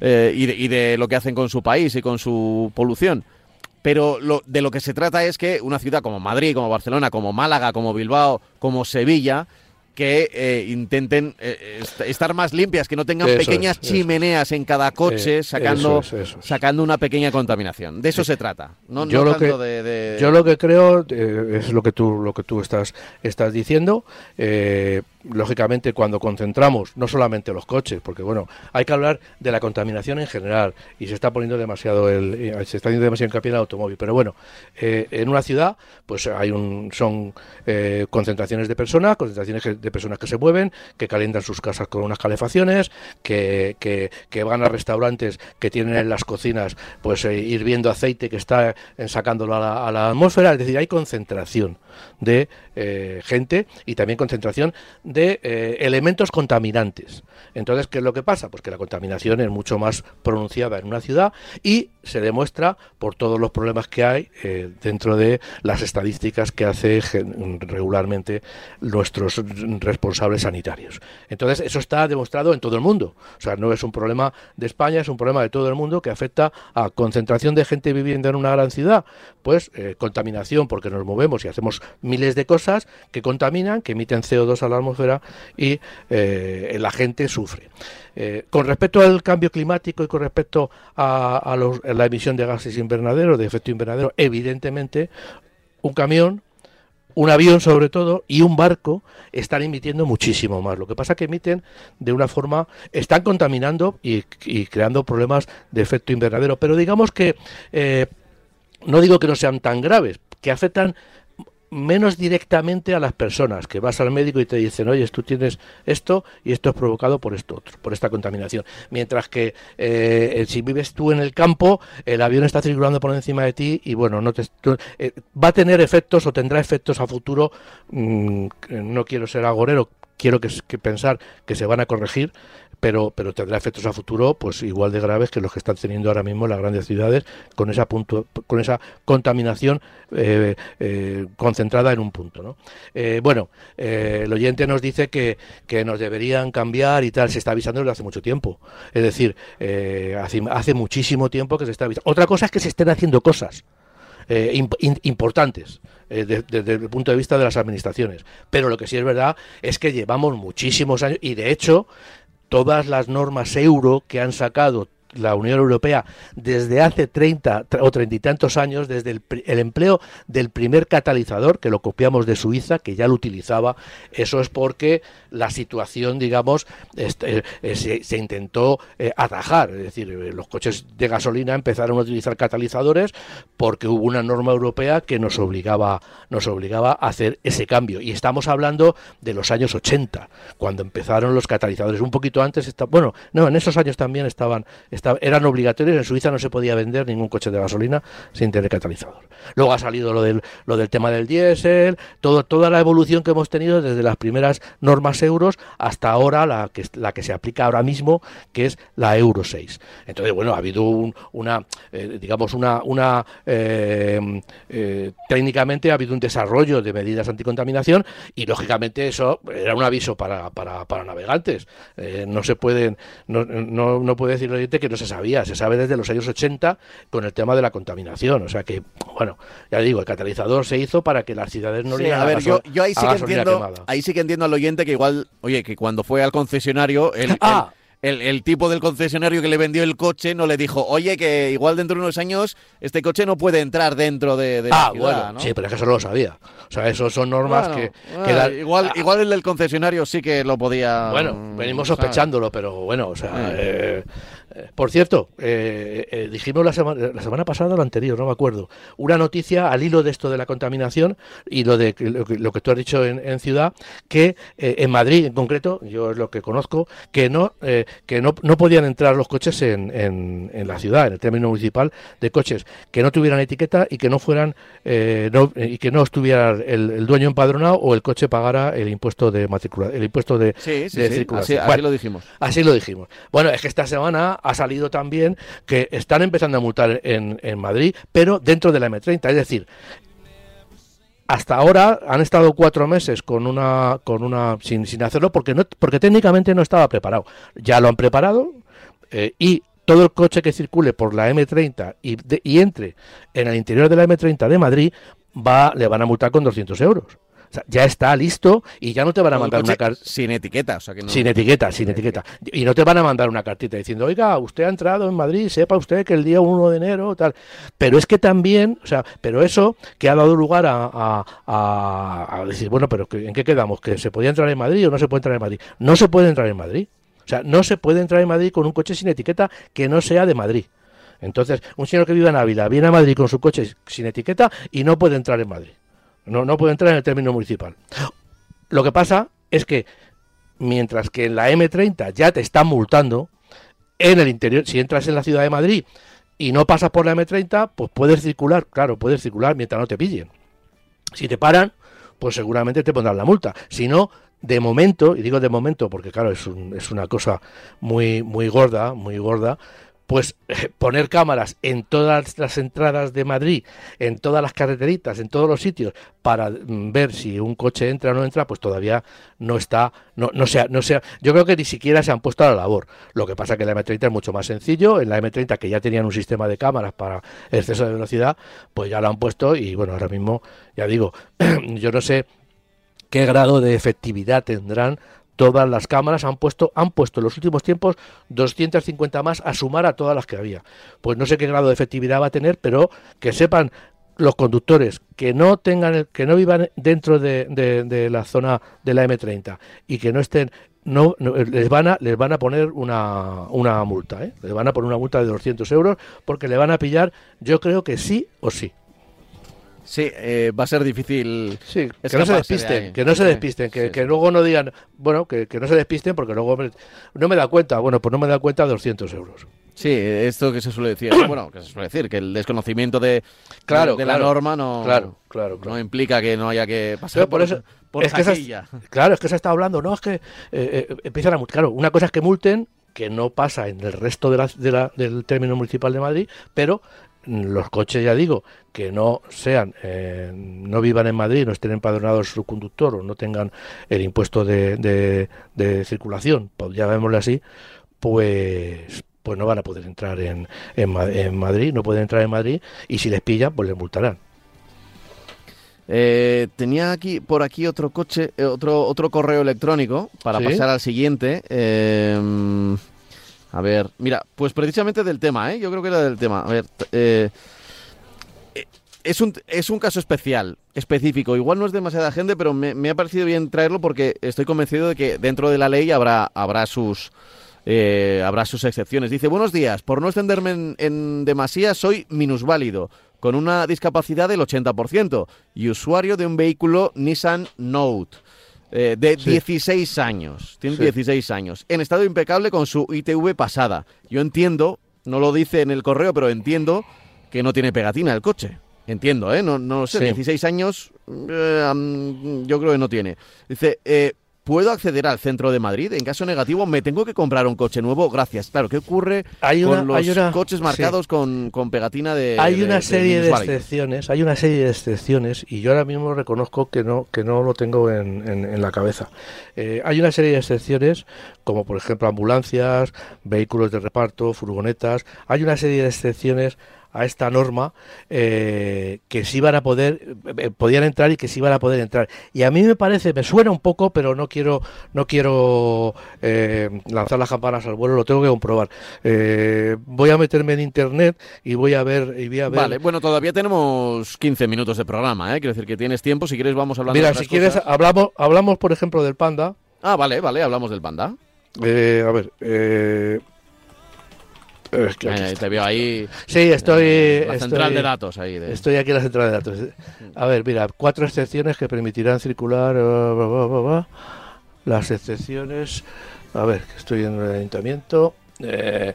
Eh, y, de, y de lo que hacen con su país y con su polución. Pero lo, de lo que se trata es que una ciudad como Madrid, como Barcelona, como Málaga, como Bilbao, como Sevilla, que eh, intenten eh, est- estar más limpias, que no tengan Eso pequeñas es, chimeneas en cada coche Eh, sacando, eso es, eso es. sacando una pequeña contaminación. De eso se trata. No, Yo no lo que- de, de- Yo lo que creo eh, es lo que tú lo que tú estás estás diciendo. Lógicamente, cuando concentramos no solamente los coches, porque bueno, hay que hablar de la contaminación en general y se está poniendo demasiado el eh, se está haciendo demasiado hincapié en el automóvil. Pero bueno, eh, en una ciudad, pues hay un son eh, concentraciones de personas, concentraciones de personas que se mueven, que calientan sus casas con unas calefacciones, que, que, van a restaurantes que tienen en las cocinas pues eh, hirviendo aceite que está eh, sacándolo a la, a la atmósfera, es decir, hay concentración de gente y también concentración de eh, elementos contaminantes. Entonces, ¿qué es lo que pasa? Pues que la contaminación es mucho más pronunciada en una ciudad y se demuestra por todos los problemas que hay eh, dentro de las estadísticas que hace regularmente nuestros responsables sanitarios. Entonces, eso está demostrado en todo el mundo. O sea, no es un problema de España, es un problema de todo el mundo que afecta a concentración de gente viviendo en una gran ciudad. Pues eh, contaminación, porque nos movemos y hacemos miles de cosas que contaminan, que emiten CO2 a la atmósfera y eh, la gente sufre. Eh, con respecto al cambio climático y con respecto a, la emisión de gases invernaderos, de efecto invernadero, evidentemente un camión un avión sobre todo y un barco están emitiendo muchísimo más. Lo que pasa que emiten de una forma, están contaminando y, y creando problemas de efecto invernadero. Pero digamos que eh, no digo que no sean tan graves, que afectan menos directamente a las personas, que vas al médico y te dicen, oye, tú tienes esto y esto es provocado por esto otro, por esta contaminación. Mientras que eh, si vives tú en el campo, el avión está circulando por encima de ti y bueno, no te, eh, va a tener efectos o tendrá efectos a futuro, mm, no quiero ser agorero, quiero que, pensar que se van a corregir, pero, pero tendrá efectos a futuro pues igual de graves que los que están teniendo ahora mismo las grandes ciudades con esa punto, con esa contaminación eh, eh, concentrada en un punto ¿no? Eh, bueno eh, el oyente nos dice que, que nos deberían cambiar y tal se está avisando desde hace mucho tiempo. Es decir eh, hace, hace muchísimo tiempo que se está avisando. Otra cosa es que se estén haciendo cosas eh, importantes eh, de- desde el punto de vista de las administraciones. Pero lo que sí es verdad es que llevamos muchísimos años y de hecho todas las normas euro que han sacado la Unión Europea desde hace 30 tra- o 30 y tantos años, desde el, el empleo del primer catalizador, que lo copiamos de Suiza, que ya lo utilizaba, eso es porque la situación, digamos, este, se, intentó eh, atajar, es decir, los coches de gasolina empezaron a utilizar catalizadores porque hubo una norma europea que nos obligaba, nos obligaba a hacer ese cambio. Y estamos hablando de los años 80, cuando empezaron los catalizadores. Un poquito antes, está, bueno, no, en esos años también estaban, eran obligatorios. En Suiza no se podía vender ningún coche de gasolina sin tener catalizador. Luego ha salido lo del, lo del tema del diésel, todo, toda la evolución que hemos tenido desde las primeras normas euros hasta ahora la que, la que se aplica ahora mismo, que es la Euro 6. Entonces, bueno, ha habido un- una, eh, digamos, una, una eh, eh, técnicamente ha habido un desarrollo de medidas anticontaminación y lógicamente eso era un aviso para, para, para navegantes. No se pueden, no, no, no puede decir el oyente que no se sabía, se sabe desde los años 80 con el tema de la contaminación. O sea que, bueno, ya digo, el catalizador se hizo para que las ciudades no Sí, olieran a ver, yo, ahí sí que entiendo, quemada. ahí sí que entiendo al oyente que igual, oye, que cuando fue al concesionario, el, Ah. el, el tipo del concesionario que le vendió el coche no le dijo, oye, que igual dentro de unos años este coche no puede entrar dentro de, de Ah, la ciudad, bueno, ¿no? sí, pero es que eso no lo sabía. O sea, eso son normas Bueno, que, bueno, que dan- igual, Ah, igual el del concesionario sí que lo podía. Bueno, mm, venimos ¿sabes? sospechándolo, pero bueno, o sea, Sí. eh, Eh, por cierto, eh, eh, dijimos la semana, la semana pasada o la anterior, no me acuerdo, una noticia al hilo de esto de la contaminación y lo de lo que, tú has dicho en, Ciudad, que en Madrid en concreto, yo es lo que conozco, que no que no, no, podían entrar los coches en, en, la ciudad, en el término municipal de coches, que no tuvieran etiqueta y que no fueran y que no estuviera el, dueño empadronado o el coche pagara el impuesto de matrícula, el impuesto de, circulación. así lo dijimos. Así lo dijimos. Bueno, es que esta semana ha salido también que están empezando a multar en, en Madrid, pero dentro de la M30. Es decir, hasta ahora han estado cuatro meses con una con una sin, sin hacerlo porque no porque técnicamente no estaba preparado ya lo han preparado eh, y todo el coche que circule por la M30 y, y entre en el interior de la M30 de Madrid va le van a multar con 200 euros ya está listo y ya no te van a mandar una carta. Sin etiqueta, o sea que no... Sin etiqueta, sin etiqueta. Y no te van a mandar una cartita diciendo, oiga, usted ha entrado en Madrid, sepa usted que el día 1 de enero, tal. Pero es que también, o sea, pero eso que ha dado lugar a, a, decir, bueno, pero ¿en qué quedamos? ¿Que se podía entrar en Madrid o no se puede entrar en Madrid? No se puede entrar en Madrid. O sea, no se puede entrar en Madrid con un coche sin etiqueta que no sea de Madrid. Entonces, un señor que vive en Ávila viene a Madrid con su coche sin etiqueta y no puede entrar en Madrid. No, no puede entrar en el término municipal. Lo que pasa es que mientras que en la M30 ya te están multando, en el interior, si entras en la ciudad de Madrid y no pasas por la M30, pues puedes circular, claro, puedes circular mientras no te pillen. Si te paran, pues seguramente te pondrán la multa. Si no, de momento, y digo de momento porque claro, es, es una cosa muy, muy gorda, muy gorda, pues poner cámaras en todas las entradas de Madrid, en todas las carreteritas, en todos los sitios, para mm, ver si un coche entra o no entra, pues todavía no está, no, no sea, no sea, yo creo que ni siquiera se han puesto a la labor. Lo que pasa es que la M30 es mucho más sencillo, en la M30 que ya tenían un sistema de cámaras para exceso de velocidad, pues ya lo han puesto y bueno, ahora mismo, ya digo, yo no sé qué grado de efectividad tendrán todas las cámaras han puesto han puesto en los últimos tiempos 250 más a sumar a todas las que había. Pues no sé qué grado de efectividad va a tener, pero que sepan los conductores que no tengan que no vivan dentro de, la zona de la M30 y que no estén no, les van a les van a poner una, una multa, ¿eh? les van a poner una multa de 200 euros porque le van a pillar, yo creo que sí o sí. Sí, eh, va a ser difícil. Sí, que no se despisten, que no se despisten, que, luego no digan, bueno, que, no se despisten porque luego no me da cuenta, bueno, pues no me da cuenta de 200 euros. Sí, esto que se suele decir, bueno, que se suele decir, que el desconocimiento de, claro, de, la norma no, claro, claro, no implica que no haya que pasar por, eso. es que claro, es que se está hablando, no, es que eh, eh, empiezan a claro, una cosa es que multen, que no pasa en el resto de la, del término municipal de Madrid, pero los coches, ya digo, que no sean, eh, no vivan en Madrid, no estén empadronados su conductor o no tengan el impuesto de, de, circulación, pues ya llamémosle así, pues pues no van a poder entrar en, en, Madrid, no pueden entrar en Madrid y si les pillan, pues les multarán. Eh, tenía aquí por aquí otro coche, eh, otro otro correo electrónico para pasar al siguiente. Eh, a ver, mira, pues precisamente del tema, ¿eh? Yo creo que era del tema. A ver, eh, es, un, es un caso especial, específico. Igual no es demasiada gente, pero me, ha parecido bien traerlo porque estoy convencido de que dentro de la ley habrá, habrá sus... Eh, habrá sus excepciones. Dice, buenos días, por no extenderme en, en demasía, soy minusválido, con una discapacidad del 80% y usuario de un vehículo Nissan Note. Eh, de 16 años. Tiene 16 años. En estado impecable con su ITV pasada. Yo entiendo, no lo dice en el correo, pero entiendo que no tiene pegatina el coche. Entiendo, ¿eh? No, no sé, 16 años eh, yo creo que no tiene. Dice, eh, ¿Puedo acceder al centro de Madrid? En caso negativo, ¿me tengo que comprar un coche nuevo? Gracias. Claro, ¿qué ocurre con los coches marcados con, pegatina de Hay una serie de, excepciones, hay una serie de excepciones y yo ahora mismo reconozco que no, que no lo tengo en, la cabeza. Eh, hay una serie de excepciones, como por ejemplo ambulancias, vehículos de reparto, furgonetas. Hay una serie de excepciones a esta norma eh, que sí van a poder eh, podían entrar y que sí van a poder entrar. Y a mí me parece me suena un poco pero no quiero no quiero eh, lanzar las campanas al vuelo lo tengo que comprobar. Voy a meterme en internet y voy a ver y voy a ver. Vale bueno todavía tenemos 15 minutos de programa eh quiero decir que tienes tiempo si quieres vamos hablando mira si quieres hablamos hablamos por ejemplo del panda. Ah vale vale hablamos del panda. A ver Es que aquí Eh, te veo ahí. Sí, estoy. eh, la estoy- central de datos ahí. de- Estoy aquí en la central de datos. A ver, mira, cuatro excepciones que permitirán circular. Las excepciones. A ver, que estoy en el ayuntamiento. Eh,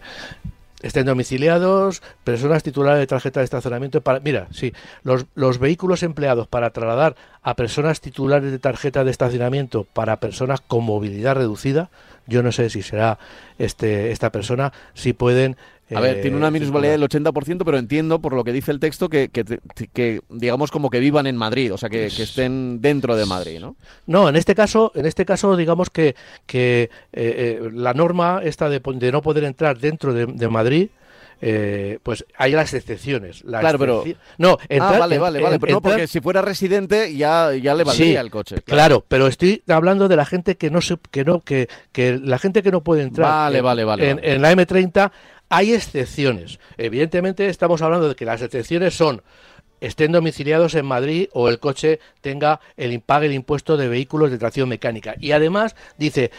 estén domiciliados, personas titulares de tarjeta de estacionamiento. Para, mira, sí, los, los vehículos empleados para trasladar a personas titulares de tarjeta de estacionamiento para personas con movilidad reducida. Yo no sé si será este esta persona, si pueden. A ver, eh, tiene una minusvalía circular. del 80%, pero entiendo por lo que dice el texto que, que, que, digamos como que vivan en Madrid, o sea, que, que estén dentro de Madrid, ¿no? No, en este caso, en este caso, digamos que, que eh, eh, la norma esta de, no poder entrar dentro de, de Madrid, eh, pues hay las excepciones. La Claro, pero- no, ah, entrar- vale, en- vale, vale, en- pero no, porque si fuera residente ya, ya le valdría Sí, el coche. Claro, pero estoy hablando de la gente que no se, que no, que, que la gente que no puede entrar. Vale, en, vale, vale, En, vale. en la M30 hay excepciones. Evidentemente estamos hablando de que las excepciones son estén domiciliados en Madrid o el coche tenga el pague el impuesto de vehículos de tracción mecánica. Y además dice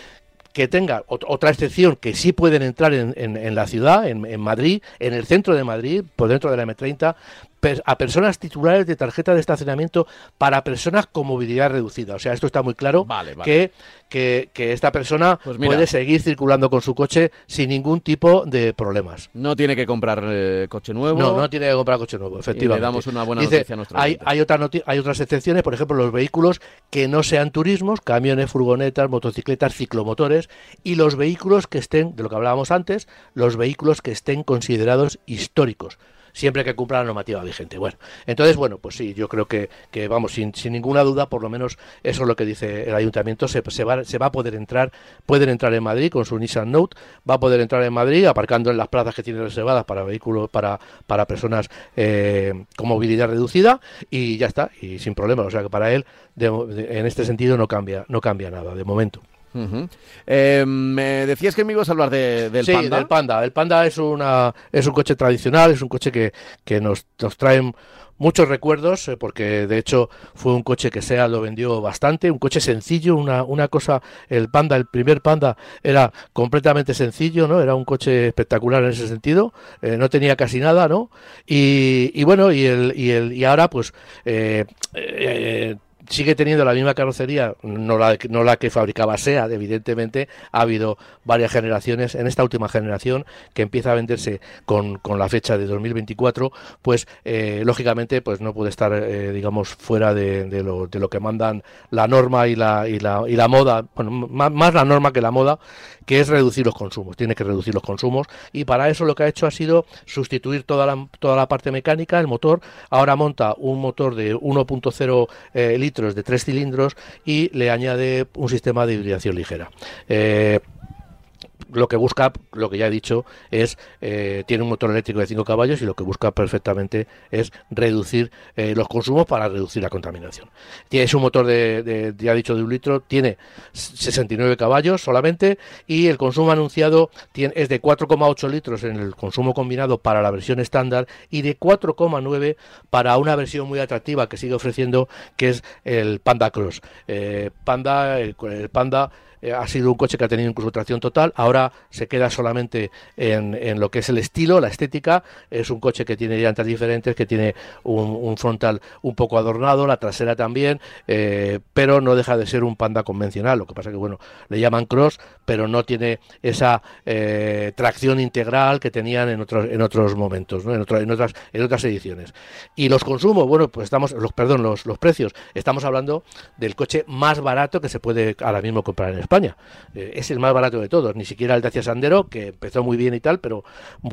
que tenga ot- otra excepción que sí pueden entrar en, en- en la ciudad, en, en Madrid, en el centro de Madrid, por dentro de la M30, per- a personas titulares de tarjeta de estacionamiento para personas con movilidad reducida. O sea, esto está muy claro Vale, vale. que, que, que esta persona Pues mira. puede seguir circulando con su coche sin ningún tipo de problemas. No tiene que comprar eh, coche nuevo. No, no tiene que comprar coche nuevo, efectivamente. damos una buena Dice, noticia a nuestro hay, otra noti- hay otras excepciones, por ejemplo, los vehículos que no sean turismos, camiones, furgonetas, motocicletas, ciclomotores, y los vehículos que estén, de lo que hablábamos antes, los vehículos que estén considerados históricos siempre que cumpla la normativa vigente. Bueno, entonces, bueno, pues sí, yo creo que, que vamos, sin, sin ninguna duda, por lo menos eso es lo que dice el ayuntamiento, se, se va, se va a poder entrar, pueden entrar en Madrid con su Nissan Note, va a poder entrar en Madrid aparcando en las plazas que tiene reservadas para vehículos, para, para personas eh, con movilidad reducida y ya está, y sin problema, o sea que para él, de- en este sentido, no cambia, no cambia nada, de momento. Eh, me decías que me ibas a hablar de, del sí, Panda. del Panda. El Panda es una es un coche tradicional, es un coche que, que nos, nos trae muchos recuerdos, eh, porque de hecho fue un coche que SEA lo vendió bastante, un coche sencillo, una, una cosa, el Panda, el primer Panda era completamente sencillo, ¿no? Era un coche espectacular en ese sentido, eh, no tenía casi nada, ¿no? Y, y bueno, y el, y el, y ahora pues eh, sigue teniendo la misma carrocería, no la, no la que fabricaba SEAT, evidentemente, ha habido varias generaciones, en esta última generación, que empieza a venderse con, con la fecha de 2024, pues eh, lógicamente pues no puede estar, eh, digamos, fuera de, de lo, de lo que mandan la norma y la, y la, y la moda, bueno, más, más la norma que la moda, que es reducir los consumos, tiene que reducir los consumos, y para eso lo que ha hecho ha sido sustituir toda la, toda la parte mecánica, el motor, ahora monta un motor de 1.0 eh, litros de tres cilindros y le añade un sistema de hibridación ligera. Eh, lo que busca, lo que ya he dicho, es eh, tiene un motor eléctrico de 5 caballos y lo que busca perfectamente es reducir eh, los consumos para reducir la contaminación. Tiene, es un motor de, de, ya he dicho, de un litro, tiene 69 caballos solamente y el consumo anunciado es de 4,8 litros en el consumo combinado para la versión estándar y de 4,9 para una versión muy atractiva que sigue ofreciendo, que es el Panda Cross. Eh, Panda, el, el Panda eh, ha sido un coche que ha tenido incluso tracción total, ahora se queda solamente en, en, lo que es el estilo, la estética, es un coche que tiene llantas diferentes, que tiene un, frontal un poco adornado, la trasera también, eh, pero no deja de ser un panda convencional, lo que pasa que bueno, le llaman cross, pero no tiene esa eh, tracción integral que tenían en otros, en otros momentos, ¿no? en, otras, en otras ediciones. Y los consumos, bueno, pues estamos, los, perdón, los, los precios, estamos hablando del coche más barato que se puede ahora mismo comprar en España. España. Eh, es el más barato de todos, ni siquiera el Dacia Sandero, que empezó muy bien y tal, pero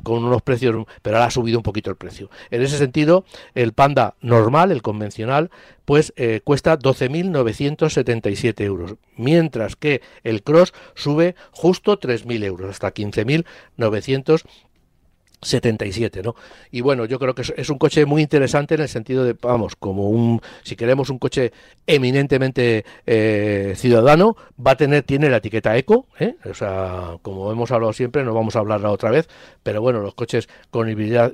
con unos precios, pero ahora ha subido un poquito el precio. En ese sentido, el Panda normal, el convencional, pues eh, cuesta 12.977 euros, mientras que el Cross sube justo 3.000 euros, hasta 15.900 77, ¿no? Y bueno, yo creo que es, un coche muy interesante en el sentido de, vamos, como un, si queremos un coche eminentemente eh, ciudadano, va a tener, tiene la etiqueta eco, ¿eh? o sea, como hemos hablado siempre, no vamos a hablarla otra vez, pero bueno, los coches con,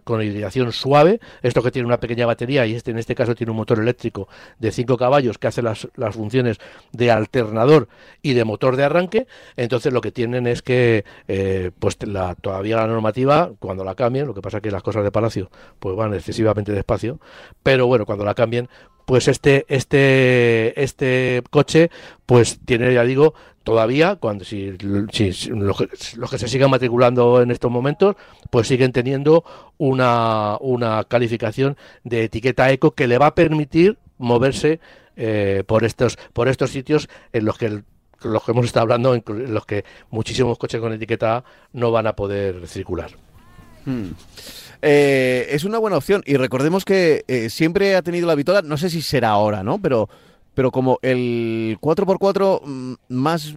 con hibridación suave, esto que tiene una pequeña batería y este en este caso tiene un motor eléctrico de 5 caballos que hace las, las funciones de alternador y de motor de arranque, entonces lo que tienen es que, eh, pues la, todavía la normativa, cuando la cambien, lo que pasa que las cosas de Palacio pues van excesivamente despacio, pero bueno, cuando la cambien, pues este este este coche pues tiene ya digo todavía cuando si, si, los, que, se sigan matriculando en estos momentos pues siguen teniendo una, una calificación de etiqueta eco que le va a permitir moverse eh, por estos por estos sitios en los que los que hemos estado hablando en los que muchísimos coches con etiqueta no van a poder circular. Hmm. Eh, es una buena opción y recordemos que eh, siempre ha tenido la Vitola, no sé si será ahora, ¿no? Pero, pero como el 4x4 mm, más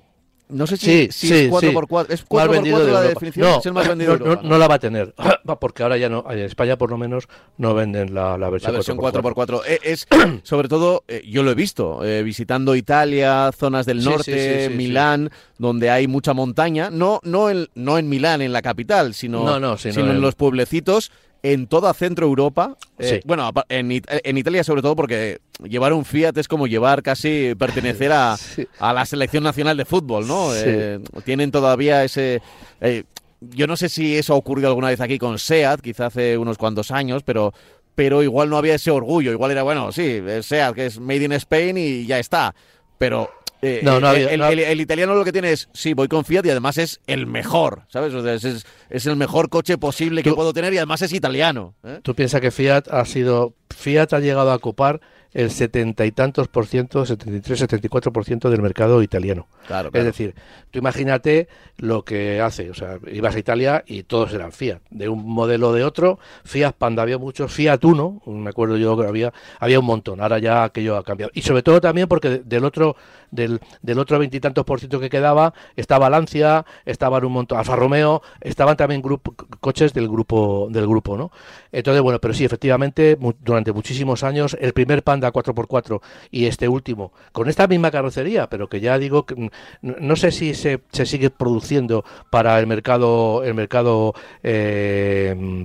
no sé si, sí, es 4x4. Es 4x4 la definición, no, es el más vendido no, no, no, la va a tener. Porque ahora ya no, en España por lo menos no venden la, la versión, la versión 4x4. E, es, sobre todo, eh, yo lo he visto, eh, visitando Italia, zonas del norte, Milán, donde hay mucha montaña. No, no, en, no en Milán, en la capital, sino, sino en los pueblecitos en toda Centro Europa. Eh, bueno, en, Italia sobre todo porque llevar un Fiat es como llevar casi pertenecer a, a la selección nacional de fútbol, ¿no? Eh, tienen todavía ese... Eh, yo no sé si eso ha ocurrido alguna vez aquí con SEAT, quizá hace unos cuantos años, pero pero igual no había ese orgullo, igual era, bueno, sí, SEAT, que es Made in Spain y ya está. Pero eh, no, no, el, el, italiano lo que tiene es, sí, voy con Fiat y además es el mejor, ¿sabes? es, es, el mejor coche posible que puedo tener y además es italiano. ¿eh? Tú piensas que Fiat ha sido, Fiat ha llegado a ocupar el setenta y tantos por ciento, 73, 74 por ciento del mercado italiano. Claro, Es decir, tú imagínate lo que hace, o sea, ibas a Italia y todos eran Fiat, de un modelo de otro, Fiat Panda había muchos, Fiat Uno, me acuerdo yo que había, había un montón, ahora ya aquello ha cambiado. Y sobre todo también porque del otro, del, del otro veintitantos por ciento que quedaba, estaba Lancia, estaban un montón, Alfa Romeo, estaban también grupo, coches del grupo, del grupo, ¿no? Entonces, bueno, pero sí, efectivamente, durante muchísimos años, el primer Panda 4x4 y este último, con esta misma carrocería, pero que ya digo que no sé si se, se sigue produciendo para el mercado, el mercado eh,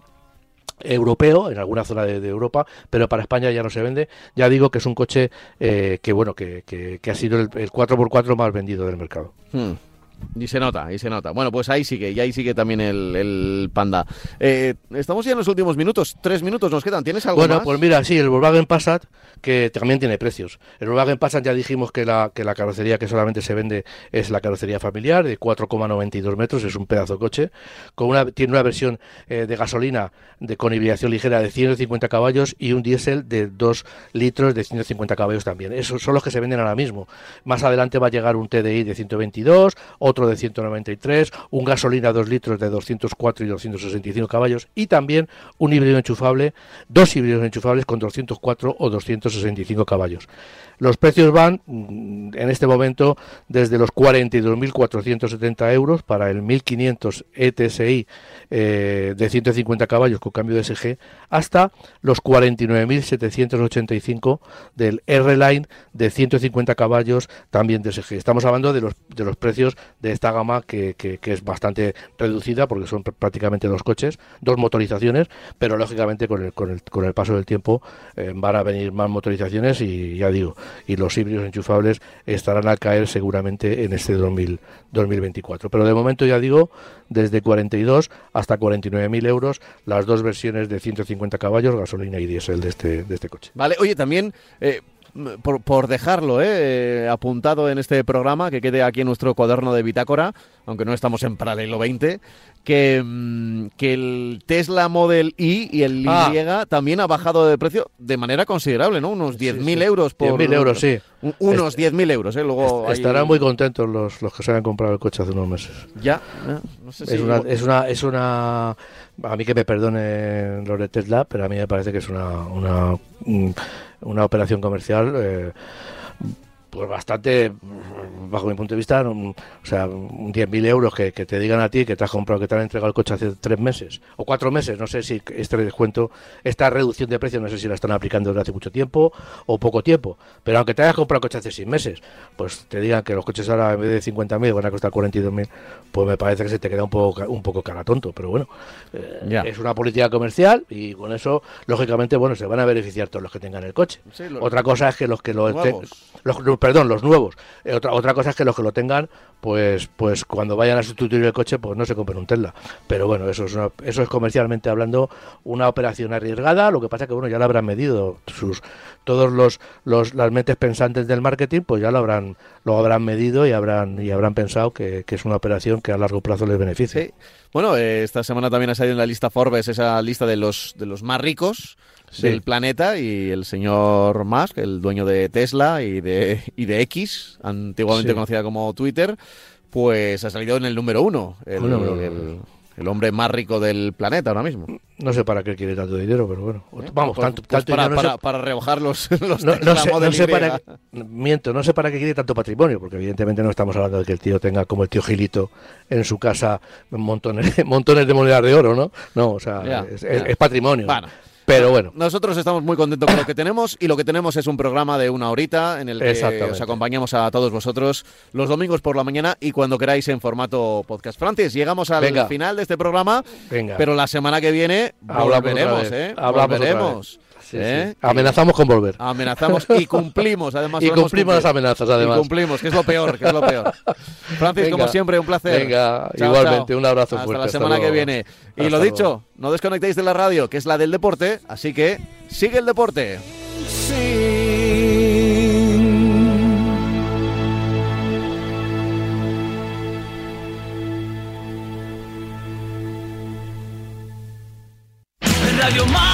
europeo en alguna zona de, Europa pero para España ya no se vende ya digo que es un coche eh, que bueno que, que, ha sido el, 4x4 más vendido del mercado hmm. Y se nota, y se nota. Bueno, pues ahí sigue, y ahí sigue también el, Panda. Eh, estamos ya en los últimos minutos, tres minutos nos quedan. ¿Tienes algo bueno, pues mira, sí, el Volkswagen Passat, que también tiene precios. El Volkswagen Passat ya dijimos que la, que la carrocería que solamente se vende es la carrocería familiar, de 4,92 metros, es un pedazo de coche. Con una, tiene una versión eh, de gasolina de, con hibridación ligera de 150 caballos y un diésel de 2 litros de 150 caballos también. Esos son los que se venden ahora mismo. Más adelante va a llegar un TDI de 122, otro de 193, un gasolina 2 litros de 204 y 265 caballos y también un híbrido enchufable, dos híbridos enchufables con 204 o 265 caballos. Los precios van mm, en este momento desde los 42.470 euros para el 1.500 ETSI eh, de 150 caballos con cambio de SG hasta los 49.785 del R-Line de 150 caballos también de SG. Estamos hablando de los, de los precios de esta gama que, que, es bastante reducida porque son prácticamente dos coches, dos motorizaciones, pero lógicamente con el, con el, con el paso del tiempo eh, van a venir más motorizaciones y ya digo, y los híbridos enchufables estarán a caer seguramente en este 2024. Pero de momento ya digo, desde 42 hasta 49.000 euros las dos versiones de 150 caballos, gasolina y diésel de este, de este coche. Vale, oye, también... Eh, por, por, dejarlo eh, apuntado en este programa, que quede aquí en nuestro cuaderno de bitácora, aunque no estamos en paralelo 20, que, mm, que el Tesla Model I y el ah. Y también ha bajado de precio de manera considerable, ¿no? Unos 10.000 euros por... 10.000 euros, sí. Unos 10.000 euros, ¿eh? Luego Estarán muy contentos los, los que se hayan comprado el coche hace unos meses. Ya, no sé si... Es una, es una, es una... A mí que me perdonen los de Tesla, pero a mí me parece que es una, una, mm, una operación comercial... Eh, pues bastante, bajo mi punto de vista, o sea, 10.000 euros que, te digan a ti que te has comprado, que te han entregado el coche hace tres meses o cuatro meses, no sé si este descuento, esta reducción de precio, no sé si la están aplicando desde hace mucho tiempo o poco tiempo, pero aunque te hayas comprado el coche hace seis meses, pues te digan que los coches ahora en vez de 50.000 van a costar 42.000, pues me parece que se te queda un poco, un poco cara tonto, pero bueno, eh, es una política comercial y con eso, lógicamente, bueno, se van a beneficiar todos los que tengan el coche. Otra cosa es que los que lo los, perdón, los nuevos. Eh, otra, otra cosa es que los que lo tengan, pues, pues cuando vayan a sustituir el coche, pues no se compren un Tesla. Pero bueno, eso es, eso es comercialmente hablando una operación arriesgada. Lo que pasa que bueno, ya lo habrán medido sus todos los, los las mentes pensantes del marketing, pues ya lo habrán lo habrán medido y habrán y habrán pensado que, es una operación que a largo plazo les beneficia. Bueno, eh, esta semana también ha salido en la lista Forbes esa lista de los de los más ricos del planeta y el señor Musk, el dueño de Tesla y de, y de X, antiguamente conocida como Twitter, pues ha salido en el número uno, el, hombre más rico del planeta ahora mismo. No sé para qué quiere tanto dinero, pero bueno. ¿Eh? Vamos, pues, tanto, pues para, para, rebajar los, no, sé, para Miento, no sé para qué quiere tanto patrimonio, porque evidentemente no estamos hablando de que el tío tenga como el tío Gilito en su casa montones, montones de monedas de oro, ¿no? No, o sea, es, patrimonio. Pero bueno. Nosotros estamos muy contentos con lo que tenemos y lo que tenemos es un programa de una horita en el que os acompañamos a todos vosotros los domingos por la mañana y cuando queráis en formato podcast. Francis, llegamos al final de este programa, Venga. pero la semana que viene volveremos, ¿eh? Volveremos. ¿Eh? Amenazamos con volver. Amenazamos y cumplimos, además. y cumplimos las amenazas, además. Y cumplimos, que es lo peor, que es lo peor. Francis, como siempre, un placer. Venga, igualmente, un abrazo hasta fuerte. La hasta la semana que viene. y lo dicho, no desconectéis de la radio, que es la del deporte, así que sigue el deporte. Radio Mar.